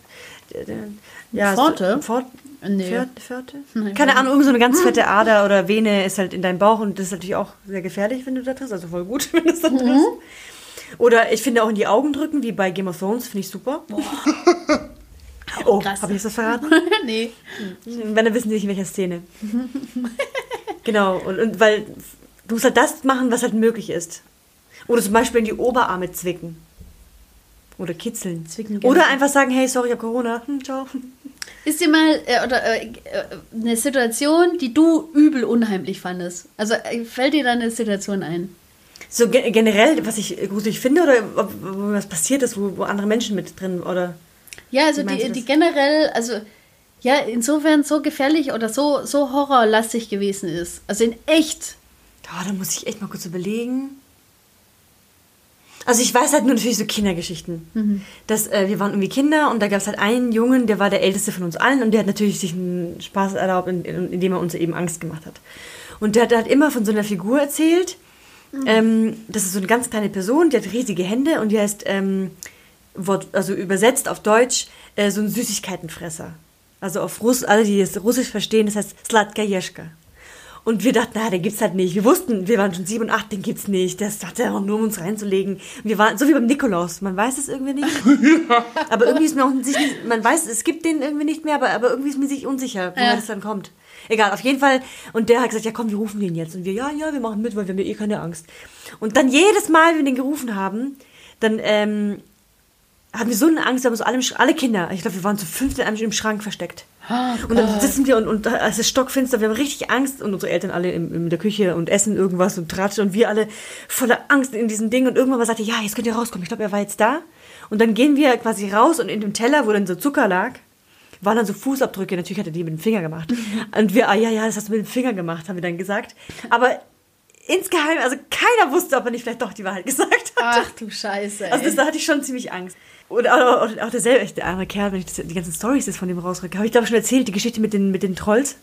Ja, Pforte? So, Pfort, Nee. Pförte, Pförte? Nein, Keine Ahnung, irgend so eine ganz fette Ader oder Vene ist halt in deinem Bauch und das ist natürlich auch sehr gefährlich, wenn du da triffst, also voll gut, wenn du es da Mhm. triffst. Oder ich finde auch in die Augen drücken, wie bei Game of Thrones, finde ich super. Oh, krass. habe ich das verraten? nee. Wenn dann wissen sie nicht, in welcher Szene. Genau, und, und weil du musst halt das machen, was halt möglich ist. Oder zum Beispiel in die Oberarme zwicken. Oder kitzeln. Zwicken. Oder einfach sagen, hey, sorry, ich hab Corona. Hm, ciao. Ist dir mal äh, oder, äh, äh, eine Situation, die du übel unheimlich fandest? Also äh, fällt dir da eine Situation ein? So ge generell, was ich gruselig finde, oder ob, was passiert ist, wo, wo andere Menschen mit drin, oder... Ja, also die, die generell, also ja, insofern so gefährlich oder so, so horrorlastig gewesen ist. Also in echt. Ja, da muss ich echt mal kurz überlegen. Also ich weiß halt nur natürlich so Kindergeschichten. Dass, äh, wir waren irgendwie Kinder und da gab es halt einen Jungen, der war der älteste von uns allen und der hat natürlich sich einen Spaß erlaubt, in, in, indem er uns eben Angst gemacht hat. Und der hat halt immer von so einer Figur erzählt. Ähm, das ist so eine ganz kleine Person, die hat riesige Hände und die heißt, ähm, Wort, also übersetzt auf Deutsch, äh, so ein Süßigkeitenfresser. Also auf Russ, alle, die es Russisch verstehen, das heißt Slatka Jeschka. Und wir dachten, na, den gibt's halt nicht. Wir wussten, wir waren schon sieben und acht, den gibt's nicht. Das hat er auch nur, um uns reinzulegen. Und wir waren so wie beim Nikolaus. Man weiß es irgendwie nicht. aber irgendwie ist mir auch sich nicht, man weiß, es gibt den irgendwie nicht mehr, aber, aber irgendwie ist mir sich unsicher, woher Ja. das dann kommt. Egal, auf jeden Fall. Und der hat gesagt, ja komm, wir rufen den jetzt. Und wir, ja, ja, wir machen mit, weil wir haben ja eh keine Angst. Und dann jedes Mal, wenn wir den gerufen haben, dann, ähm, hatten wir so eine Angst, wir haben uns alle, alle Kinder, ich glaube, wir waren zu fünft in einem im Schrank versteckt. und dann sitzen wir und, und es ist stockfinster, wir haben richtig Angst und unsere Eltern alle in, in der Küche und essen irgendwas und tratschen und wir alle voller Angst in diesen Ding und irgendwann mal sagte, ja, jetzt könnt ihr rauskommen. Ich glaube, er war jetzt da. Und dann gehen wir quasi raus und in dem Teller, wo dann so Zucker lag, waren dann so Fußabdrücke. Natürlich hat er die mit dem Finger gemacht. Und wir, ah ja, ja, das hast du mit dem Finger gemacht, haben wir dann gesagt. Aber insgeheim, also keiner wusste, ob er nicht vielleicht doch die Wahrheit gesagt hat. Ach du Scheiße. Ey. Also das, da hatte ich schon ziemlich Angst. Und auch, auch, derselbe, der arme Kerl, wenn ich das, die ganzen Stories jetzt von dem rausrücke. Habe ich glaube schon erzählt, die Geschichte mit den, mit den Trolls?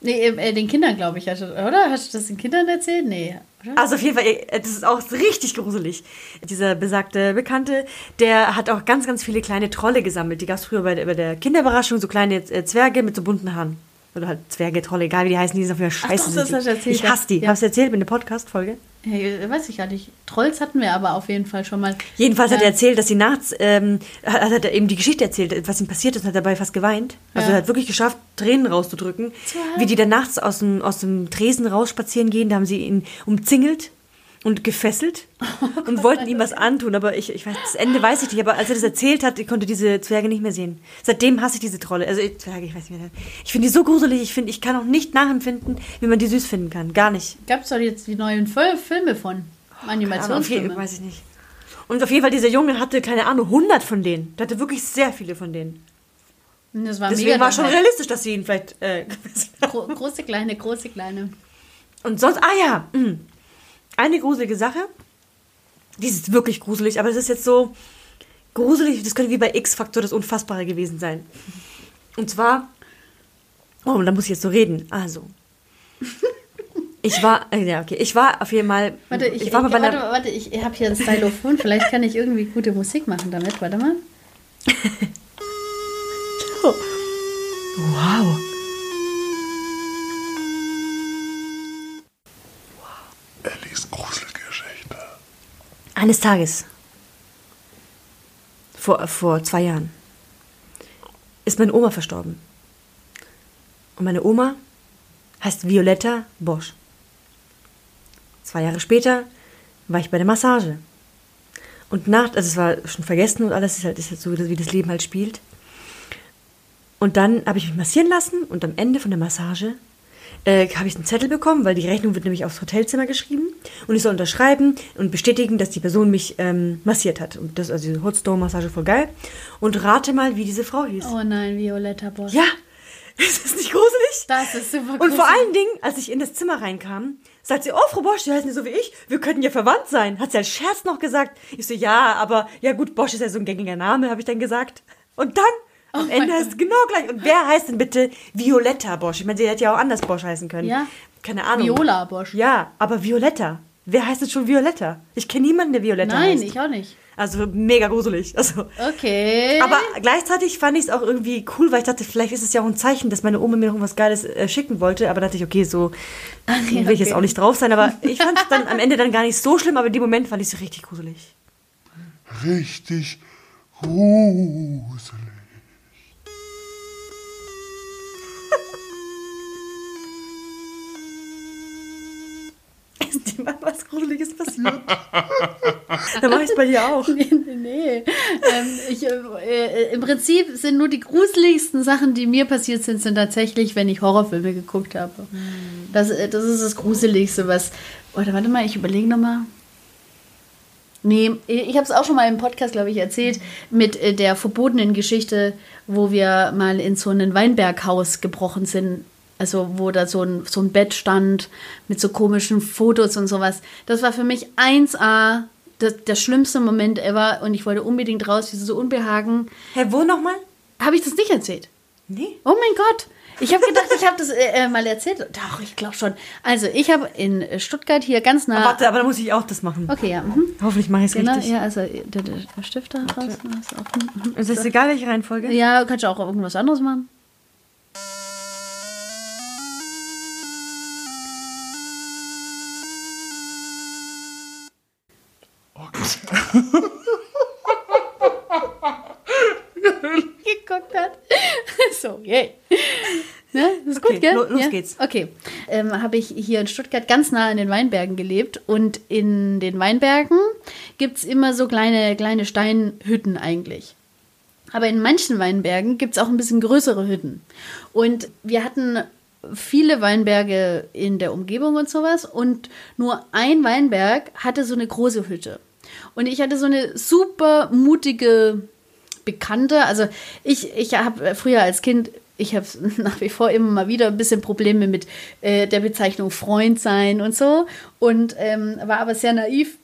nee, äh, den Kindern, glaube ich, hast du- oder? Hast du das den Kindern erzählt? Nee. Oder? Also auf jeden Fall, äh, das ist auch richtig gruselig. Dieser besagte Bekannte, der hat auch ganz, ganz viele kleine Trolle gesammelt. Die gab es früher bei, der- bei der Kinderüberraschung, so kleine äh, Zwerge mit so bunten Haaren. Oder halt Zwerge, Trolle, egal wie die heißen, die sind auf jeden Fall scheiße. doch, das hast du erzählt, ich hasse die. Ja. Hast du erzählt mit einer Podcast-Folge? Hey, weiß ich gar nicht. Trolls hatten wir aber auf jeden Fall schon mal. Jedenfalls hat Ja. er erzählt, dass sie nachts, ähm, hat, hat er eben die Geschichte erzählt, was ihm passiert ist und hat dabei fast geweint. Also Ja. er hat wirklich geschafft, Tränen rauszudrücken. Wie die dann nachts aus dem, aus dem Tresen rausspazieren gehen, da haben sie ihn umzingelt und gefesselt und wollten ihm was antun. Aber ich, ich weiß, das Ende weiß ich nicht. Aber als er das erzählt hat, ich konnte diese Zwerge nicht mehr sehen. Seitdem hasse ich diese Trolle. Also ich- Zwerge, ich weiß nicht mehr. Ich finde die so gruselig. Ich finde, ich kann auch nicht nachempfinden, wie man die süß finden kann. Gar nicht. Gab es doch jetzt die neuen Fil- Filme von. Auf jeden, Animationsfilme. weiß ich nicht. Und auf jeden Fall, dieser Junge hatte, keine Ahnung, 100 von denen. Der hatte wirklich sehr viele von denen. Das war Deswegen war schon dabei. realistisch, dass sie ihn vielleicht. Äh, Gro große, kleine, große, kleine. und sonst, ah ja, mh. Eine gruselige Sache. Die ist wirklich gruselig, aber es ist jetzt so gruselig, das könnte wie bei X-Faktor das Unfassbare gewesen sein. Und zwar, oh, da muss ich jetzt so reden. Also, ich war, äh, ja, okay, ich war auf jeden Fall, Warte, ich, ich war mal bei warte, warte, ich habe hier ein Stylophon. Vielleicht kann ich irgendwie gute Musik machen damit. Warte mal. wow. Eines Tages, vor, vor zwei Jahren, ist meine Oma verstorben. Und meine Oma heißt Violetta Bosch. Zwei Jahre später war ich bei der Massage. Und nach, also es war schon vergessen und alles ist halt, ist halt so, wie das Leben halt spielt. Und dann habe ich mich massieren lassen und am Ende von der Massage äh, habe ich einen Zettel bekommen, weil die Rechnung wird nämlich aufs Hotelzimmer geschrieben und ich soll unterschreiben und bestätigen, dass die Person mich ähm, massiert hat. Und das, also diese Hotstone-Massage voll geil. Und rate mal, wie diese Frau hieß. Oh nein, Violetta Bosch. Ja, ist das nicht gruselig? Das ist super Und gruselig. vor allen Dingen, als ich in das Zimmer reinkam, sagt sie, oh, Frau Bosch, Sie heißen ja so wie ich, wir könnten ja verwandt sein. Hat sie als Scherz noch gesagt. Ich so, ja, aber, ja gut, Bosch ist ja so ein gängiger Name, habe ich dann gesagt. Und dann, am mein Ende heißt es genau gleich. Und wer heißt denn bitte Violetta Bosch? Ich meine, sie hätte ja auch anders Bosch heißen können. Ja. Keine Ahnung. Viola Bosch. Ja, aber Violetta. Wer heißt denn schon Violetta? Ich kenne niemanden, der Violetta Nein, heißt. ich auch nicht. Also mega gruselig. Also, Okay. aber gleichzeitig fand ich es auch irgendwie cool, weil ich dachte, vielleicht ist es ja auch ein Zeichen, dass meine Oma mir noch was Geiles äh, schicken wollte. Aber dachte ich, okay, so ja, will ich jetzt okay. auch nicht drauf sein. Aber ich fand es dann am Ende dann gar nicht so schlimm, aber in dem Moment fand ich es richtig gruselig. Richtig gruselig. was Gruseliges passiert. Dann mache ich es bei dir auch. Nee, nee, nee. ähm, ich, äh, äh, Im Prinzip sind nur die gruseligsten Sachen, die mir passiert sind, sind tatsächlich, wenn ich Horrorfilme geguckt habe. Das, äh, das ist das Gruseligste, was. Oder warte mal, ich überlege nochmal. Nee, ich habe es auch schon mal im Podcast, glaube ich, erzählt, mit äh, der verbotenen Geschichte, wo wir mal in so ein Weinberghaus gebrochen sind. Also, wo da so ein, so ein Bett stand mit so komischen Fotos und sowas. Das war für mich 1A, das, der schlimmste Moment ever. Und ich wollte unbedingt raus, dieses so Unbehagen. Hä, wo nochmal? Habe ich das nicht erzählt? Nee. Oh mein Gott. Ich habe gedacht, ich habe das äh, äh, mal erzählt. Doch, ich glaube schon. Also, ich habe in Stuttgart hier ganz nah. Aber warte, aber da muss ich auch das machen. Okay, ja. Mhm. Hoffentlich mache ich es Genau, richtig. ja, also der, der Stift da raus. ist. Mhm. Ist das egal, welche Reihenfolge? Ja, kannst du auch irgendwas anderes machen. Geguckt hat. So, yay. Ne? Ist Okay, gut, gell? lo- los ja? geht's. Okay. Ähm, Habe ich hier in Stuttgart ganz nah in den Weinbergen gelebt. Und in den Weinbergen gibt es immer so kleine, kleine Steinhütten eigentlich. Aber in manchen Weinbergen gibt es auch ein bisschen größere Hütten. Und wir hatten viele Weinberge in der Umgebung und sowas. Und nur ein Weinberg hatte so eine große Hütte. Und ich hatte so eine super mutige Bekannte. Also ich, ich habe früher als Kind, ich habe nach wie vor immer mal wieder ein bisschen Probleme mit äh, der Bezeichnung Freund sein und so. Und ähm, war aber sehr naiv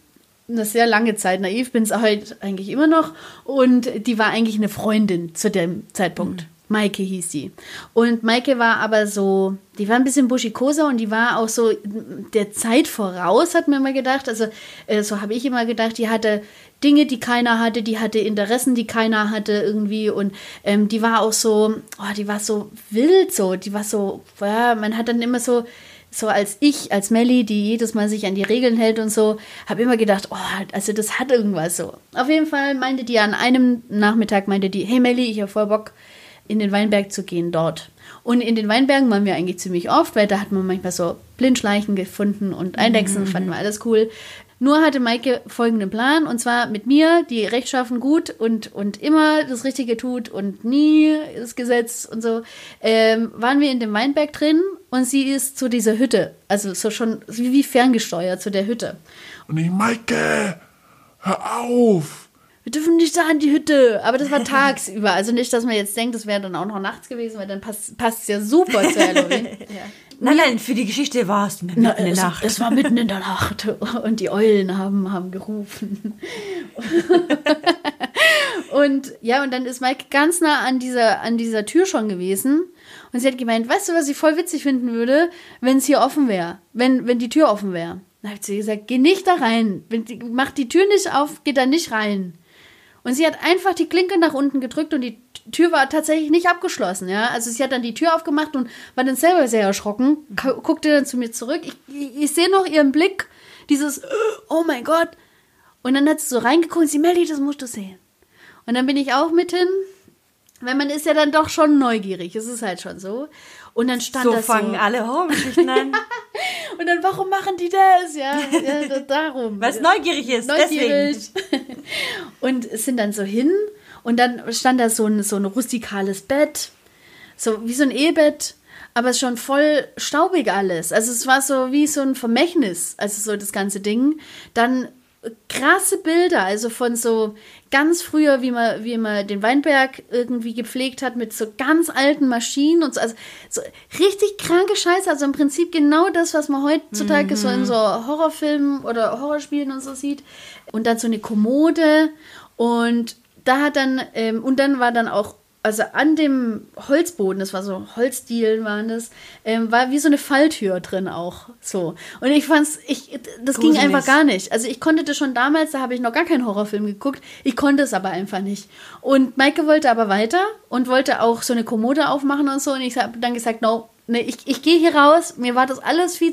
eine sehr lange Zeit naiv, bin es heute eigentlich immer noch. Und die war eigentlich eine Freundin zu dem Zeitpunkt. Maike hieß sie. Und Maike war aber so, die war ein bisschen buschikoser und die war auch so der Zeit voraus, hat mir immer gedacht. Also, äh, so habe ich immer gedacht, die hatte Dinge, die keiner hatte, die hatte Interessen, die keiner hatte irgendwie. Und ähm, die war auch so, oh, die war so wild so, die war so, ja, man hat dann immer so, so als ich, als Melli, die jedes Mal sich an die Regeln hält und so, habe immer gedacht, oh, also das hat irgendwas so. Auf jeden Fall meinte die an einem Nachmittag, meinte die, hey Melli, ich habe voll Bock, in den Weinberg zu gehen dort. Und in den Weinbergen waren wir eigentlich ziemlich oft, weil da hat man manchmal so Blindschleichen gefunden und Eidechsen, fanden wir alles cool. Nur hatte Maike folgenden Plan, und zwar mit mir, die rechtschaffen gut und, und immer das Richtige tut und nie das Gesetz und so, ähm, waren wir in dem Weinberg drin und sie ist zu dieser Hütte, also so schon wie wie ferngesteuert zu der Hütte. Und ich, Maike, hör auf. Wir dürfen nicht da an die Hütte, aber das war tagsüber, also nicht, dass man jetzt denkt, das wäre dann auch noch nachts gewesen, weil dann passt es ja super zu Halloween. Nein, nein, für die Geschichte war es mitten Na, in der es, Nacht. es war mitten in der Nacht und die Eulen haben, haben gerufen. und ja, und dann ist Mike ganz nah an dieser, an dieser Tür schon gewesen. Und sie hat gemeint, weißt du, was ich voll witzig finden würde, wenn es hier offen wäre, wenn, wenn die Tür offen wäre. Dann hat sie gesagt, geh nicht da rein. Wenn die, mach die Tür nicht auf, geh da nicht rein. Und sie hat einfach die Klinke nach unten gedrückt und die Tür war tatsächlich nicht abgeschlossen, ja. Also sie hat dann die Tür aufgemacht und war dann selber sehr erschrocken, gu- guckte dann zu mir zurück. Ich, ich, ich sehe noch ihren Blick, dieses, oh mein Gott. Und dann hat sie so reingeguckt und sie, Melly, das musst du sehen. Und dann bin ich auch mit hin, weil man ist ja dann doch schon neugierig, es ist halt schon so. Und dann stand So das fangen so. alle Horrorgeschichten an. Und dann, warum machen die das? Ja, ja da- darum. Weil es neugierig ist, neugierig. deswegen. Und sind dann so hin und dann stand da so ein, so ein rustikales Bett, so wie so ein Ehebett, aber schon voll staubig alles. Also es war so wie so ein Vermächtnis, also so das ganze Ding. Dann krasse Bilder, also von so ganz früher, wie man, wie man den Weinberg irgendwie gepflegt hat mit so ganz alten Maschinen und so, also so richtig kranke Scheiße, also im Prinzip genau das, was man heutzutage so in so Horrorfilmen oder Horrorspielen und so sieht. Und dann so eine Kommode und da hat dann, ähm, und dann war dann auch also an dem Holzboden, das war so Holzdielen waren das, ähm, war wie so eine Falltür drin auch so. Und ich fand's, ich, das ging Gruselig. einfach gar nicht. Also ich konnte das schon damals, da habe ich noch gar keinen Horrorfilm geguckt. Ich konnte es aber einfach nicht. Und Maike wollte aber weiter und wollte auch so eine Kommode aufmachen und so. Und ich habe dann gesagt, no, Ne, ich, ich gehe hier raus, mir war das alles viel.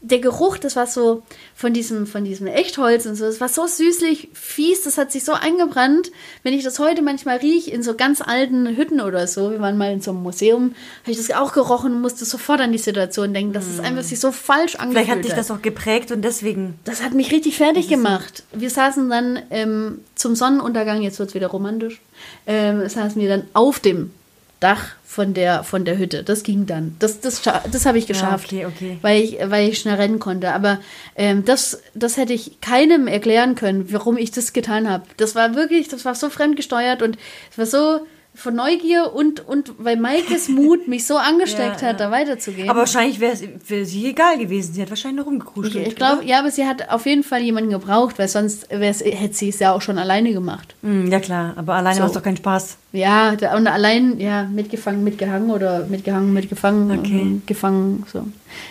Der Geruch, das war so von diesem, von diesem Echtholz und so, das war so süßlich, fies, das hat sich so eingebrannt. Wenn ich das heute manchmal rieche, in so ganz alten Hütten oder so, wir waren mal in so einem Museum, habe ich das auch gerochen und musste sofort an die Situation denken, dass es einfach sich so falsch angefühlt Vielleicht hat dich das auch geprägt und deswegen. Das hat mich richtig fertig gemacht. Wir saßen dann ähm, zum Sonnenuntergang, jetzt wird es wieder romantisch, ähm, saßen wir dann auf dem Dach von der, von der Hütte. Das ging dann. Das, das, das habe ich geschafft, okay, okay. Weil, ich, weil ich schnell rennen konnte. Aber ähm, das, das hätte ich keinem erklären können, warum ich das getan habe. Das war wirklich, das war so fremdgesteuert und es war so von Neugier und, und weil Maikes Mut mich so angesteckt Ja, hat, ja. da weiterzugehen. Aber wahrscheinlich wäre es für sie egal gewesen. Sie hat wahrscheinlich nur Ich, rumgekuschelt. ich glaube, ja, aber sie hat auf jeden Fall jemanden gebraucht, weil sonst hätte sie es ja auch schon alleine gemacht. Hm, ja klar, aber alleine So. macht doch keinen Spaß. Ja, und allein, ja, mitgefangen, mitgehangen oder mitgehangen, mitgefangen, Okay. ähm, gefangen, so.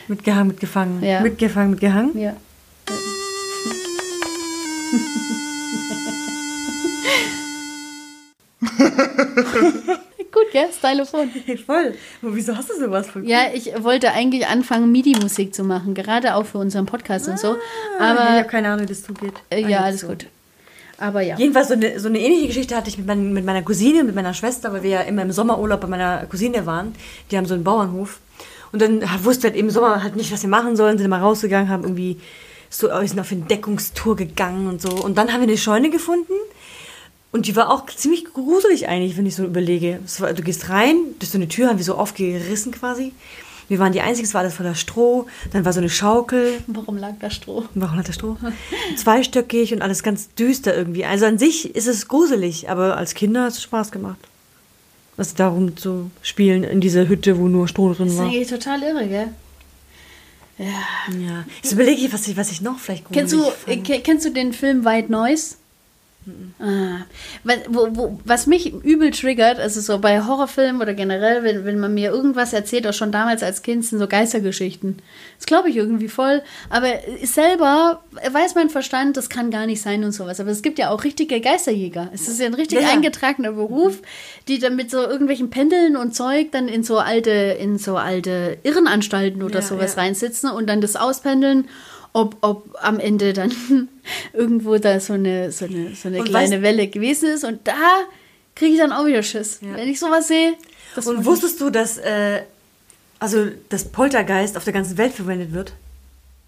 Mitgehangen, mitgefangen. Ja. Mitgefangen, mitgehangen. Ja. Gut, gell? Stylophon. Voll. Aber wieso hast du sowas? Voll Ja, ich wollte eigentlich anfangen, MIDI-Musik zu machen, gerade auch für unseren Podcast und so. Aber ich habe keine Ahnung, wie das zugeht. äh, ja, alles so. gut. Aber ja. Jedenfalls so eine, so eine ähnliche Geschichte hatte ich mit, mein, mit meiner Cousine, mit meiner Schwester, weil wir ja immer im Sommerurlaub bei meiner Cousine waren. Die haben so einen Bauernhof. Und dann wussten wir halt im Sommer halt nicht, was wir machen sollen, sind immer rausgegangen, haben irgendwie so, sind auf Entdeckungstour gegangen und so. Und dann haben wir eine Scheune gefunden. Und die war auch ziemlich gruselig eigentlich, wenn ich so überlege. War, du gehst rein, durch so eine Tür haben wir so aufgerissen quasi. Wir waren die Einzigen, es war alles voller Stroh. Dann war so eine Schaukel. Warum lag da Stroh? Warum hat der Stroh? Zweistöckig und alles ganz düster irgendwie. Also an sich ist es gruselig, aber als Kinder hat es Spaß gemacht. Also darum zu spielen in dieser Hütte, wo nur Stroh Das drin ist war. eigentlich total irre, gell? Ja. Ja. Jetzt überlege ich, was ich, was ich noch vielleicht gruselig Kennst du, fand. äh, ke- kennst du den Film White Noise? Ah, was, wo, wo, was mich übel triggert, also so bei Horrorfilmen oder generell, wenn, wenn man mir irgendwas erzählt, auch schon damals als Kind, sind so Geistergeschichten. Das glaube ich irgendwie voll. Aber selber weiß mein Verstand, das kann gar nicht sein und sowas. Aber es gibt ja auch richtige Geisterjäger. Es ist ja ein richtig ja. eingetragener Beruf, die dann mit so irgendwelchen Pendeln und Zeug dann in so alte, in so alte Irrenanstalten oder Ja, sowas ja. reinsitzen und dann das auspendeln ob, ob am Ende dann irgendwo da so eine, so eine, so eine Und kleine weißt- Welle gewesen ist. Und da kriege ich dann auch wieder Schiss. Ja. Wenn ich sowas sehe. Und wusstest du, dass, äh, also, das Poltergeist auf der ganzen Welt verwendet wird?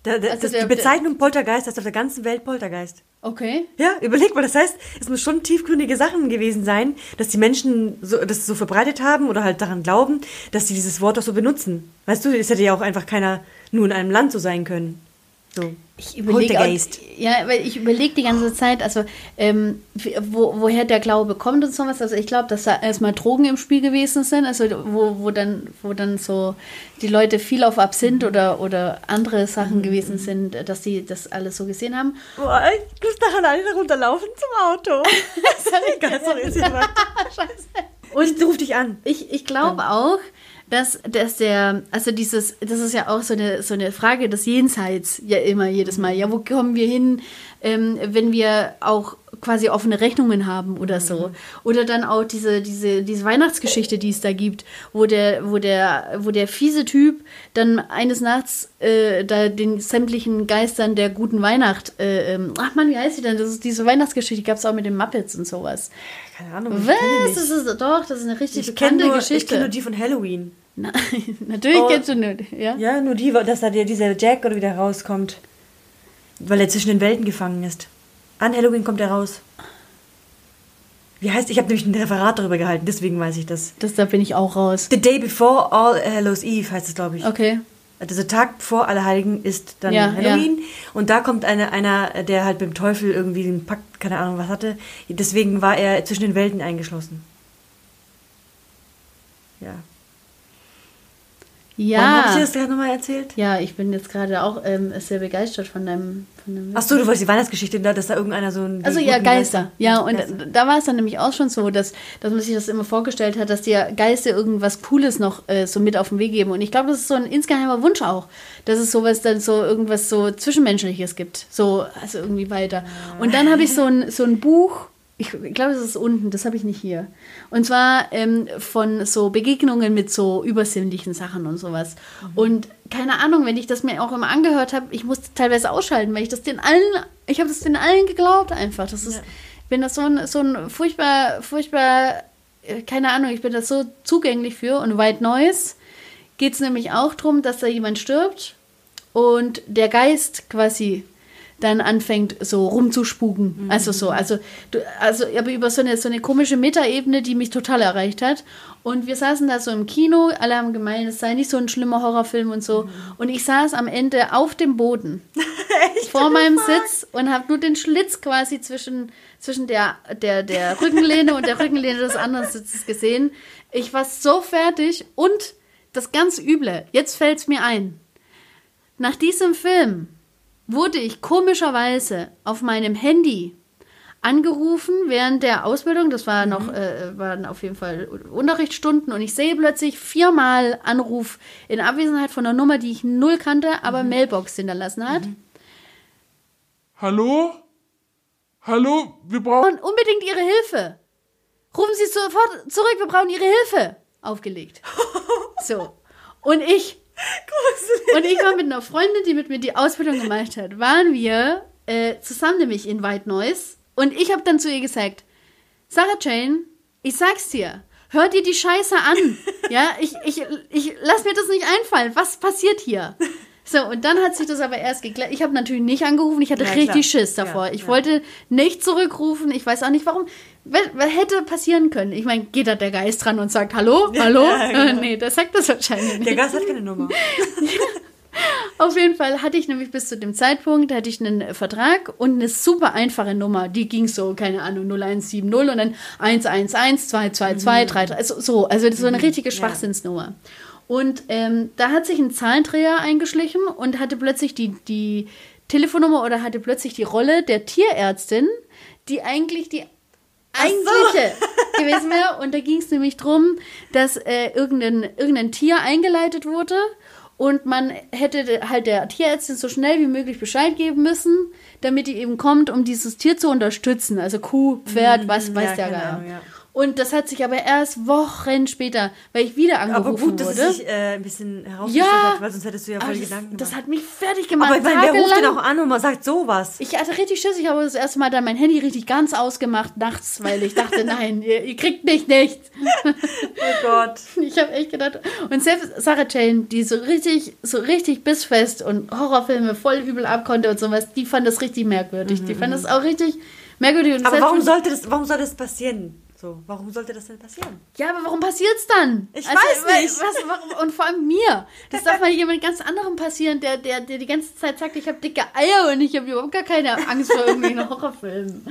Der, der, Also das, der- die Bezeichnung Poltergeist heißt auf der ganzen Welt Poltergeist. Okay. Ja, überleg mal, das heißt, es muss schon tiefgründige Sachen gewesen sein, dass die Menschen so, das so verbreitet haben oder halt daran glauben, dass sie dieses Wort auch so benutzen. Weißt du, es hätte ja auch einfach keiner nur in einem Land so sein können. So. Ich überlege Ja, weil ich überlege die ganze Zeit, also ähm, wo, woher der Glaube kommt und sowas. Also ich glaube, dass da erstmal Drogen im Spiel gewesen sind, also wo, wo dann, wo dann so die Leute viel auf Absinth oder, oder andere Mhm. Sachen gewesen sind, dass sie das alles so gesehen haben. Boah, ich muss nachher alle runterlaufen zum Auto. Sorry, erzähl mal. Und ich ruf dich an. Ich, ich glaube auch, dass, dass der, also dieses, das ist ja auch so eine, so eine Frage des Jenseits, ja immer jedes Mal. Ja, wo kommen wir hin, ähm, wenn wir auch quasi offene Rechnungen haben oder so. Oder dann auch diese, diese, diese Weihnachtsgeschichte, die es da gibt, wo der, wo der, wo der fiese Typ dann eines Nachts äh, da den sämtlichen Geistern der guten Weihnacht, äh, ähm, ach man, wie heißt die denn? Das ist diese Weihnachtsgeschichte, die gab es auch mit den Muppets und sowas. Keine Ahnung. ich kenne Was? Das ist doch, das ist eine richtig Ich kenne bekannte nur, ich Geschichte. kenn nur die von Halloween. Nein, natürlich Oh. kennst du nur, ja? Ja, nur die, dass da dieser Jack oder wieder rauskommt. Weil er zwischen den Welten gefangen ist. An Halloween kommt er raus. Wie heißt, ich habe nämlich ein Referat darüber gehalten, deswegen weiß ich das. Das, da bin ich auch raus. The Day Before All Hallows Eve heißt es, glaube ich. Okay. Also Tag vor Allerheiligen ist dann Ja, Halloween. Und da kommt eine, einer, der halt dem Teufel irgendwie einen Pakt, keine Ahnung was hatte. Deswegen war er zwischen den Welten eingeschlossen. Ja. Warum habe ich dir Ja. das gerade nochmal erzählt? Ja, ich bin jetzt gerade auch ähm, sehr begeistert von deinem. Von deinem Ach so, du wolltest die Weihnachtsgeschichte, da, dass da irgendeiner so ein... also ja, Geister. Ja, und Geister. da war es dann nämlich auch schon so, dass, dass man sich das immer vorgestellt hat, dass die Geister irgendwas Cooles noch äh, so mit auf den Weg geben. Und ich glaube, das ist so ein insgeheimer Wunsch auch, dass es sowas dann so irgendwas so Zwischenmenschliches gibt. So, also irgendwie weiter. Und dann habe ich so ein, so ein Buch ich glaube, es ist unten, das habe ich nicht hier. Und zwar ähm, von so Begegnungen mit so übersinnlichen Sachen und sowas. Mhm. Und keine Ahnung, wenn ich das mir auch immer angehört habe, ich musste teilweise ausschalten, weil ich das den allen, ich habe das den allen geglaubt einfach. Das ist, ja. wenn das so ein, so ein furchtbar, furchtbar, äh, keine Ahnung, ich bin das so zugänglich für. Und White Noise geht es nämlich auch darum, dass da jemand stirbt und der Geist quasi dann anfängt so rumzuspuken. Mhm. Also so, also, du, also aber über so eine, so eine komische Metaebene, die mich total erreicht hat. Und wir saßen da so im Kino, alle haben gemeint, es sei nicht so ein schlimmer Horrorfilm und so. Mhm. Und ich saß am Ende auf dem Boden vor meinem Sitz und habe nur den Schlitz quasi zwischen, zwischen der, der, der Rückenlehne und der Rückenlehne des anderen Sitzes gesehen. Ich war so fertig und das ganz Üble, jetzt fällt es mir ein. Nach diesem Film wurde ich komischerweise auf meinem Handy angerufen während der Ausbildung. Das war noch, mhm. äh, waren auf jeden Fall Unterrichtsstunden und ich sehe plötzlich viermal Anruf in Abwesenheit von einer Nummer, die ich null kannte, aber mhm. Mailbox hinterlassen hat. Mhm. Hallo? Hallo? Wir brauchen unbedingt Ihre Hilfe. Rufen Sie sofort zurück, wir brauchen Ihre Hilfe. Aufgelegt. so. Und ich Gruselig. Und ich war mit einer Freundin, die mit mir die Ausbildung gemacht hat, waren wir äh, zusammen nämlich in White Noise. Und ich habe dann zu ihr gesagt, Sarah Jane, ich sag's dir, hör dir die Scheiße an. Ja, ich, ich, ich lass mir das nicht einfallen. Was passiert hier? So, und dann hat sich das aber erst geklärt. Ich habe natürlich nicht angerufen, ich hatte ja, richtig klar. Schiss davor. Ja, ich ja. wollte nicht zurückrufen. Ich weiß auch nicht warum. Was hätte passieren können? Ich meine, geht da der Geist dran und sagt Hallo? Hallo? Ja, genau. äh, nee, der sagt das wahrscheinlich nicht. Der Geist hat keine Nummer. Auf jeden Fall hatte ich nämlich bis zu dem Zeitpunkt hatte ich einen Vertrag und eine super einfache Nummer. Die ging so, keine Ahnung, 0170 und dann 111 222 mhm. 33. Also so, also so eine mhm. richtige Schwachsinnsnummer. Und ähm, da hat sich ein Zahlendreher eingeschlichen und hatte plötzlich die, die Telefonnummer oder hatte plötzlich die Rolle der Tierärztin, die eigentlich die eigentliche so. gewesen wäre. Und da ging es nämlich darum, dass äh, irgendein, irgendein Tier eingeleitet wurde und man hätte halt der Tierärztin so schnell wie möglich Bescheid geben müssen, damit die eben kommt, um dieses Tier zu unterstützen. Also Kuh, Pferd, was mhm, weiß ja, der Geier. Ja. Und das hat sich aber erst Wochen später, weil ich wieder angerufen wurde. Aber gut, dass wurde. es sich äh, ein bisschen herausgestellt ja, hat, weil sonst hättest du ja voll das, Gedanken gemacht. Das hat mich fertig gemacht. Aber ich meine, wer ruft denn auch an und man sagt sowas? Ich hatte richtig Schiss. Ich habe das erste Mal dann mein Handy richtig ganz ausgemacht nachts, weil ich dachte, nein, ihr, ihr, kriegt mich nicht. oh Gott. Ich habe echt gedacht. Und selbst Sarah Jane, die so richtig, so richtig bissfest und Horrorfilme voll übel abkonnte und sowas, die fand das richtig merkwürdig. Mhm. Die fand das auch richtig merkwürdig. Und aber warum sollte das, warum soll das passieren? So, warum sollte das denn passieren? Ja, aber warum passiert es dann? Ich also, weiß nicht. Was, warum, und vor allem mir. Das darf mal jemand ganz anderem passieren, der, der, der die ganze Zeit sagt, ich habe dicke Eier und ich habe überhaupt gar keine Angst vor irgendwelchen Horrorfilmen.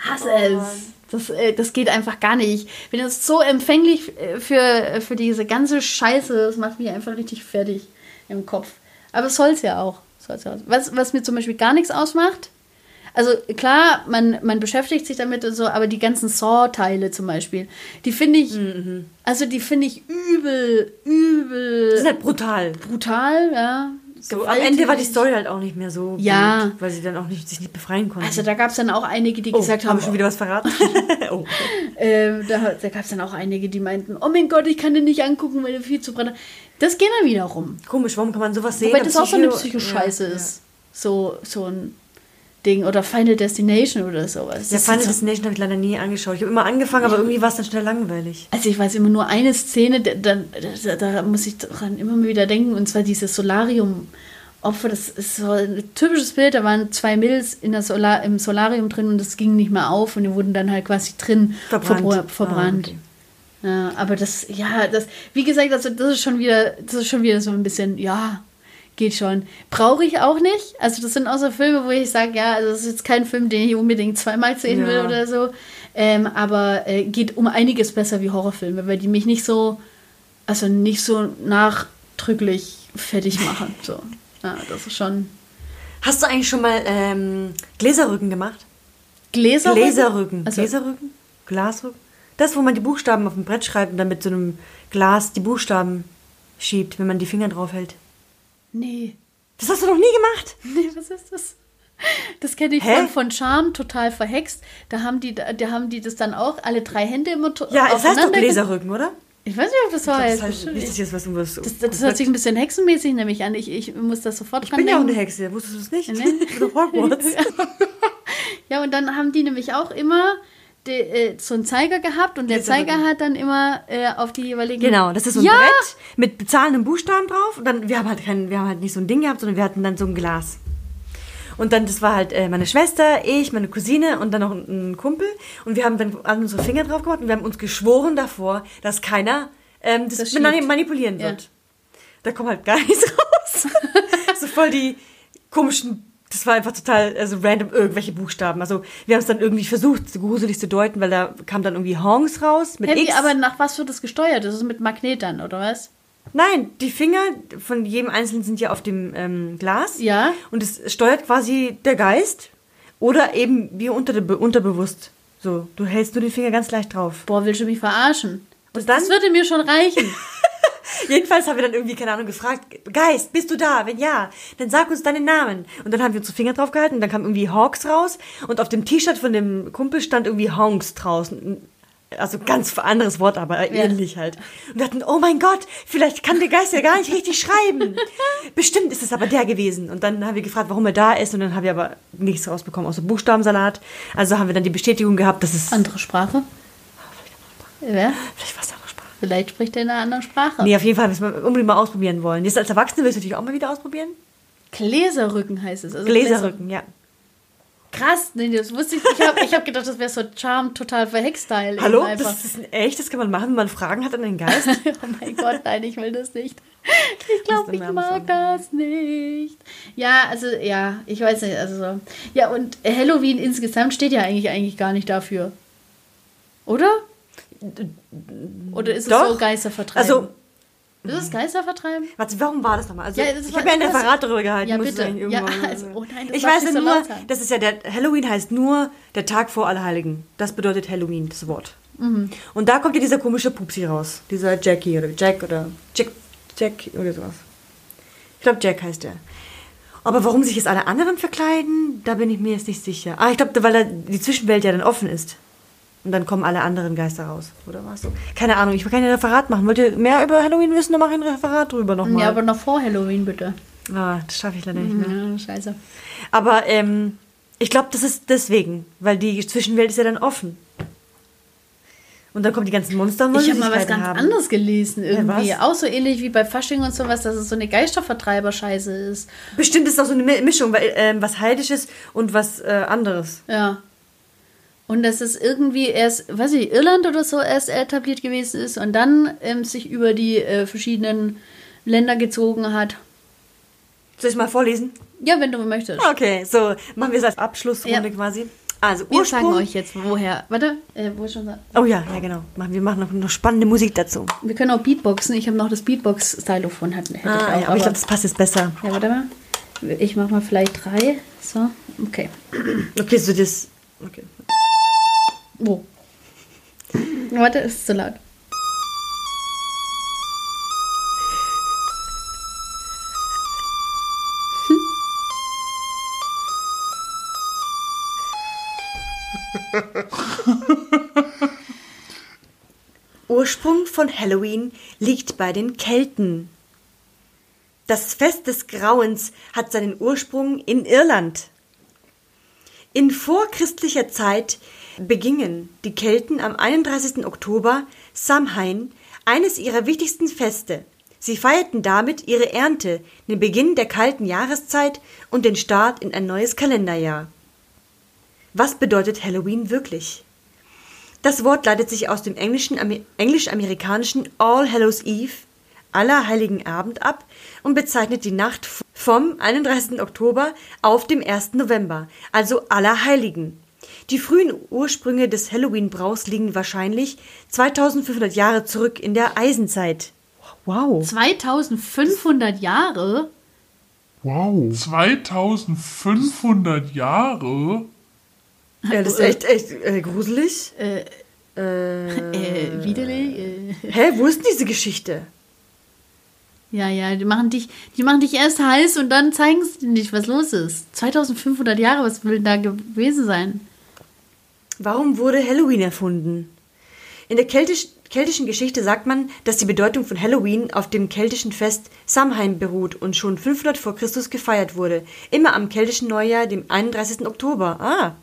Hasse oh, es. Das, äh, das geht einfach gar nicht. Ich bin jetzt so empfänglich äh, für, für diese ganze Scheiße. Das macht mich einfach richtig fertig im Kopf. Aber es soll es ja auch. Was, was mir zum Beispiel gar nichts ausmacht, also klar, man, man beschäftigt sich damit und so, aber die ganzen Saw-Teile zum Beispiel, die finde ich, mhm. also die finde ich übel, übel. Das ist halt brutal. Brutal, ja. So, am Ende war die Story halt auch nicht mehr so ja. gut, weil sie dann auch nicht, sich nicht befreien konnten. Also da gab es dann auch einige, die oh, gesagt haben... Habe ich schon wieder was verraten? oh. ähm, da da gab es dann auch einige, die meinten, oh mein Gott, ich kann den nicht angucken, weil der viel zu brennen. Das geht dann wiederum. Komisch, warum kann man sowas sehen? Weil das auch so eine Psychoscheiße ja, ist. Ja. So, so ein Ding oder Final Destination oder sowas. Ja, Final Destination habe ich leider nie angeschaut. Ich habe immer angefangen, aber irgendwie war es dann schnell langweilig. Also ich weiß immer nur eine Szene, da, da, da, muss ich dran immer mal wieder denken, und zwar dieses Solarium. Opfer, das ist so ein typisches Bild, da waren zwei Mills in der Solar, im Solarium drin und das ging nicht mehr auf und die wurden dann halt quasi drin verbrannt. verbrannt. Ah, okay. Ja, aber das, ja, das, wie gesagt, also das ist schon wieder, das ist schon wieder so ein bisschen, ja, geht schon. Brauche ich auch nicht. Also das sind auch so Filme, wo ich sage, ja, also das ist jetzt kein Film, den ich unbedingt zweimal sehen ja. will oder so. Ähm, aber äh, geht um einiges besser wie Horrorfilme, weil die mich nicht so, also nicht so nachdrücklich fertig machen. So. Ja, das ist schon. Hast du eigentlich schon mal ähm, Gläserrücken gemacht? Gläserrücken? Gläserrücken. Also, Gläserrücken? Glasrücken? Das, wo man die Buchstaben auf dem Brett schreibt und dann mit so einem Glas die Buchstaben schiebt, wenn man die Finger drauf hält. Nee. Das hast du noch nie gemacht? Nee, was ist das? Das kenne ich Hä? von, von Charm, total verhext. Da haben die, da haben die das dann auch, alle drei Hände immer to- Ja, es heißt doch Gläserrücken, oder? Ich weiß nicht, ob das so Das heißt. heißt nicht, dass jetzt was irgendwas. Das, das hört sich ein bisschen hexenmäßig nämlich an. Ich, ich muss das sofort ich dran bin ja auch eine denken. Hexe, wusstest du es nicht? Nee. Ich. Ja, und dann haben die nämlich auch immer de, äh, so einen Zeiger gehabt und der Gläserrücken. Zeiger hat dann immer äh, auf die jeweiligen. Genau, das ist so ein ja! Brett mit bezahlenden Buchstaben drauf. Und dann, wir haben halt kein, wir haben halt nicht so ein Ding gehabt, sondern wir hatten dann so ein Glas. Und dann, das war halt äh, meine Schwester, ich, meine Cousine und dann noch ein, ein Kumpel. Und wir haben dann unsere Finger drauf gemacht und wir haben uns geschworen davor, dass keiner ähm, das, Das manipulieren Ja. wird. Da kommt halt gar nichts raus. so voll die komischen, das war einfach total, also random irgendwelche Buchstaben. Also wir haben es dann irgendwie versucht, gruselig zu deuten, weil da kam dann irgendwie Hongs raus mit wie, X. aber nach was wird das gesteuert? Das ist mit Magnet dann, oder was? Nein, die Finger von jedem Einzelnen sind ja auf dem ähm, Glas. Ja. Und es steuert quasi der Geist oder eben wie unter, unterbewusst. So, du hältst nur den Finger ganz leicht drauf. Boah, willst du mich verarschen? Dann, Das würde mir schon reichen. Jedenfalls haben wir dann irgendwie, keine Ahnung, gefragt, Geist, bist du da? Wenn ja, dann sag uns deinen Namen. Und dann haben wir unsere Finger drauf gehalten und dann kam irgendwie Hawks raus und auf dem T-Shirt von dem Kumpel stand irgendwie Honks draußen. Also ganz anderes Wort, aber ähnlich halt. Und wir dachten, oh mein Gott, vielleicht kann der Geist ja gar nicht richtig schreiben. Bestimmt ist es aber der gewesen. Und dann haben wir gefragt, warum er da ist. Und dann haben wir aber nichts rausbekommen, außer Buchstabensalat. Also haben wir dann die Bestätigung gehabt, dass es... Andere Sprache? Ja, Vielleicht war es. Vielleicht spricht er in einer anderen Sprache. Nee, auf jeden Fall müssen wir unbedingt mal ausprobieren wollen. Jetzt als Erwachsene willst du natürlich auch mal wieder ausprobieren? Gläserrücken heißt es. Also Gläserrücken, ja. Gläser- Krass, nee, das wusste ich nicht. Ich habe ich hab gedacht, das wäre so Charm total verhext-Style. Hallo? eben einfach. Das ist ein echt, das kann man machen, wenn man Fragen hat an den Geist. oh mein Gott, nein, ich will das nicht. Ich glaube, ich mag das nicht. Ja, also, ja, ich weiß nicht. Also, so. ja, und Halloween insgesamt steht ja eigentlich, eigentlich gar nicht dafür. Oder? Oder ist es Doch. so Geistervertreiben? Also, ist es Geistervertreiben? warte, warum war das nochmal? Also, Ja, das ich habe ja ein Referat darüber gehalten. Ja, bitte. ich eigentlich Ja, also, oh nein, ich weiß ja so nur, das ist ja der, Halloween heißt nur der Tag vor Allerheiligen. Das bedeutet Halloween, das Wort. Mhm. Und da kommt ja dieser komische Pupsi raus. Dieser Jackie oder Jack oder Jack, Jack oder sowas. Ich glaube, Jack heißt er. Aber warum sich jetzt alle anderen verkleiden, da bin ich mir jetzt nicht sicher. Ah, ich glaube, weil die Zwischenwelt ja dann offen ist. Und dann kommen alle anderen Geister raus. Oder was? Keine Ahnung, ich will kein Referat machen. Wollt ihr mehr über Halloween wissen, dann mache ich ein Referat drüber nochmal. Ja, aber noch vor Halloween, bitte. ah, das schaffe ich leider nicht mehr. Ja, scheiße. Aber ähm, ich glaube, das ist deswegen. Weil die Zwischenwelt ist ja dann offen. Und dann kommen die ganzen Monster und Ich habe mal was ganz haben. anderes gelesen irgendwie. was? Auch so ähnlich wie bei Fasching und sowas, dass es so eine Geistervertreiber-Scheiße ist. Bestimmt ist das so eine Mi- Mischung, weil ähm, was Heidisches und was äh, anderes. Ja. Und dass es irgendwie erst, weiß ich, Irland oder so erst etabliert gewesen ist und dann ähm, sich über die äh, verschiedenen Länder gezogen hat. Soll ich mal vorlesen? Ja, wenn du möchtest. Okay, so machen wir es als Abschlussrunde Ja. quasi. Also Wir sagen Ursprung. euch jetzt, woher. Warte, äh, wo schon sagen? Oh ja, ja genau. Wir machen noch, noch spannende Musik dazu. Wir können auch Beatboxen. Ich habe noch das Beatbox-Stylophon. Hätte Ah, ich auch, ja, aber ich glaube, das passt jetzt besser. ja, warte mal. Ich mache mal vielleicht drei. So, okay. Okay, so das. Okay. Wo? Warte, ist zu laut. Ursprung von Halloween liegt bei den Kelten. Das Fest des Grauens hat seinen Ursprung in Irland. In vorchristlicher Zeit begingen die Kelten am 31. Oktober Samhain, eines ihrer wichtigsten Feste. Sie feierten damit ihre Ernte, den Beginn der kalten Jahreszeit und den Start in ein neues Kalenderjahr. Was bedeutet Halloween wirklich? Das Wort leitet sich aus dem englisch-amerikanischen All Hallows Eve, Allerheiligen Abend ab und bezeichnet die Nacht vom 31. Oktober auf dem 1. November, also Allerheiligen. Die frühen Ursprünge des Halloween-Braus liegen wahrscheinlich 2500 Jahre zurück in der Eisenzeit. Wow. 2500 Jahre? Wow. 2500 Jahre? Ja, das ist echt, echt äh, gruselig. Äh, Äh, äh, widerlich? Äh. hä, wo ist denn diese Geschichte? Ja, ja, die machen dich, die machen dich erst heiß und dann zeigen sie dir nicht, was los ist. 2500 Jahre, was will da gewesen sein? Warum wurde Halloween erfunden? In der keltisch, keltischen Geschichte sagt man, dass die Bedeutung von Halloween auf dem keltischen Fest Samhain beruht und schon 500 vor Christus gefeiert wurde. Immer am keltischen Neujahr, dem 31. Oktober. Ah.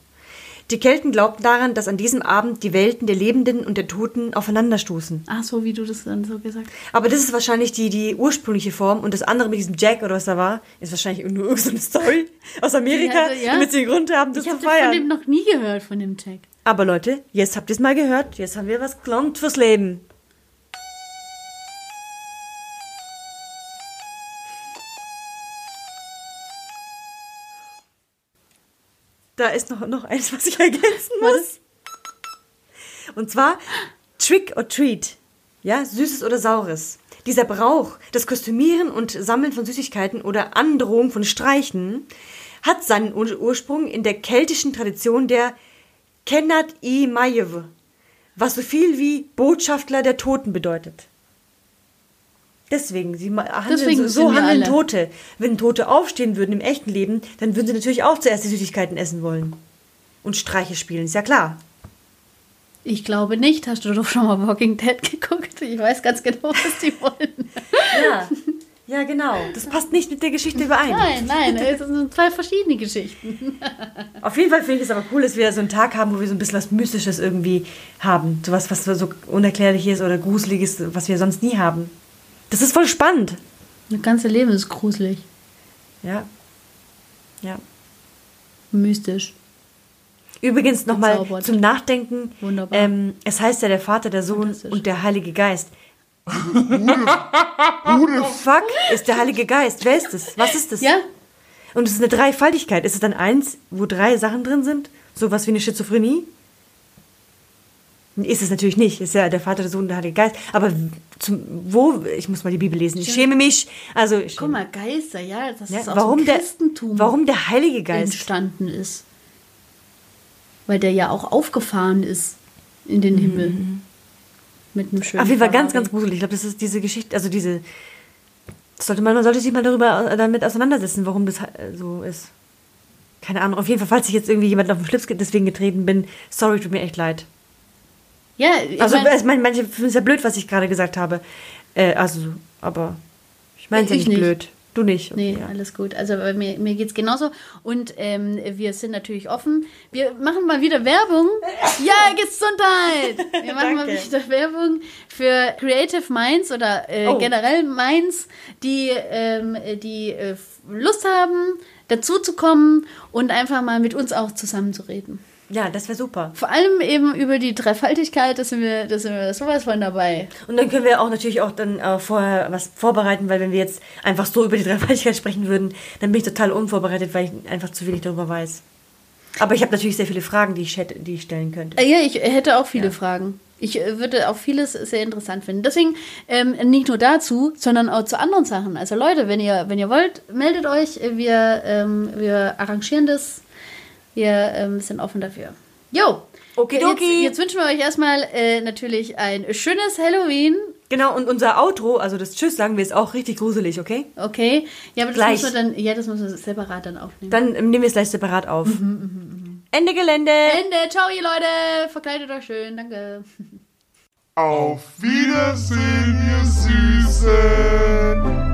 Die Kelten glaubten daran, dass an diesem Abend die Welten der Lebenden und der Toten aufeinanderstoßen. Ach so, wie du das dann so gesagt hast. Aber das ist wahrscheinlich die, die ursprüngliche Form und das andere mit diesem Jack oder was da war, ist wahrscheinlich nur irgendeine Story aus Amerika, Ja, also, ja. damit sie Grund haben, das Ich zu habe von dem feiern. noch nie gehört, von dem Tag. Aber Leute, jetzt habt ihr es mal gehört. Jetzt haben wir was gelernt fürs Leben. Da ist noch, noch eins, was ich ergänzen muss. Und zwar Trick or Treat. Ja, Süßes oder Saures. Dieser Brauch, das Kostümieren und Sammeln von Süßigkeiten oder Androhung von Streichen, hat seinen Ur Ursprung in der keltischen Tradition der Kennat i Majew, was so viel wie Botschafter der Toten bedeutet. Deswegen, sie handeln Deswegen so, so handeln alle. Tote. Wenn Tote aufstehen würden im echten Leben, dann würden sie natürlich auch zuerst die Süßigkeiten essen wollen. Und Streiche spielen, ist ja klar. Ich glaube nicht. Hast du doch schon mal Walking Dead geguckt? Ich weiß ganz genau, was die wollen. Ja, ja genau. Das passt nicht mit der Geschichte überein. Nein, nein, es sind zwei verschiedene Geschichten. Auf jeden Fall finde ich es aber cool, dass wir so einen Tag haben, wo wir so ein bisschen was Mystisches irgendwie haben. So was, was so unerklärliches oder gruseliges, was wir sonst nie haben. Das ist voll spannend. Das ganze Leben ist gruselig, Ja. Ja. mystisch. Übrigens nochmal zum Nachdenken. Wunderbar. Ähm, es heißt ja der Vater, der Sohn und der Heilige Geist. Fuck ist der Heilige Geist. Wer ist das? Was ist das? Ja, Und es ist eine Dreifaltigkeit. Ist es dann eins, wo drei Sachen drin sind? Sowas wie eine Schizophrenie? Ist es natürlich nicht. Ist ja der Vater, der Sohn der Heilige Geist. Aber zum, wo? Ich muss mal die Bibel lesen. Ich schäme mich. Also, ich guck mal, Geister, ja, das ja, ist aus warum, dem der, Christentum warum der Heilige Geist? entstanden ist. Weil der ja auch aufgefahren ist in den Himmel. Mit einem schönen Auf jeden Fall ganz, ganz gruselig. Ich glaube, das ist diese Geschichte, also diese. Sollte man, man sollte sich mal darüber äh, damit auseinandersetzen, warum das äh, so ist. Keine Ahnung. Auf jeden Fall, falls ich jetzt irgendwie jemand auf den Schlips ge- deswegen getreten bin, sorry, tut mir echt leid. Ja, ich Also, mein, manche finden es ja blöd, was ich gerade gesagt habe. Äh, also, aber ich meine es ja Ich nicht, nicht. blöd. Du nicht. Nee, ja. alles gut. Also mir, mir geht es genauso. Und ähm, wir sind natürlich offen. Wir machen mal wieder Werbung. Ja, Gesundheit! Wir machen mal wieder Werbung für Creative Minds oder äh, Oh. generell Minds, die, ähm, die äh, Lust haben, dazu zu kommen und einfach mal mit uns auch zusammenzureden. Ja, das wäre super. Vor allem eben über die Dreifaltigkeit, da sind wir, da sind wir sowas von dabei. Und dann können wir auch natürlich auch dann äh, vorher was vorbereiten, weil wenn wir jetzt einfach so über die Dreifaltigkeit sprechen würden, dann bin ich total unvorbereitet, weil ich einfach zu wenig darüber weiß. Aber ich habe natürlich sehr viele Fragen, die ich, hätte, die ich stellen könnte. Äh, Ja, ich hätte auch viele Fragen. Ich äh, würde auch vieles sehr interessant finden. Deswegen ähm, nicht nur dazu, sondern auch zu anderen Sachen. Also Leute, wenn ihr, wenn ihr wollt, meldet euch. Wir, ähm, wir arrangieren das. Wir ähm, sind offen dafür. Jo. Okidoki. Jetzt, jetzt wünschen wir euch erstmal äh, natürlich ein schönes Halloween. Genau, und unser Outro, also das Tschüss sagen wir, ist auch richtig gruselig, okay? Okay. Ja, aber das Gleich. müssen wir dann, ja, das müssen wir separat dann aufnehmen. Dann ähm, nehmen wir es gleich separat auf. Ende Gelände! Ende. Ciao, ihr Leute. Verkleidet euch schön. Danke. Auf Wiedersehen, ihr Süßen.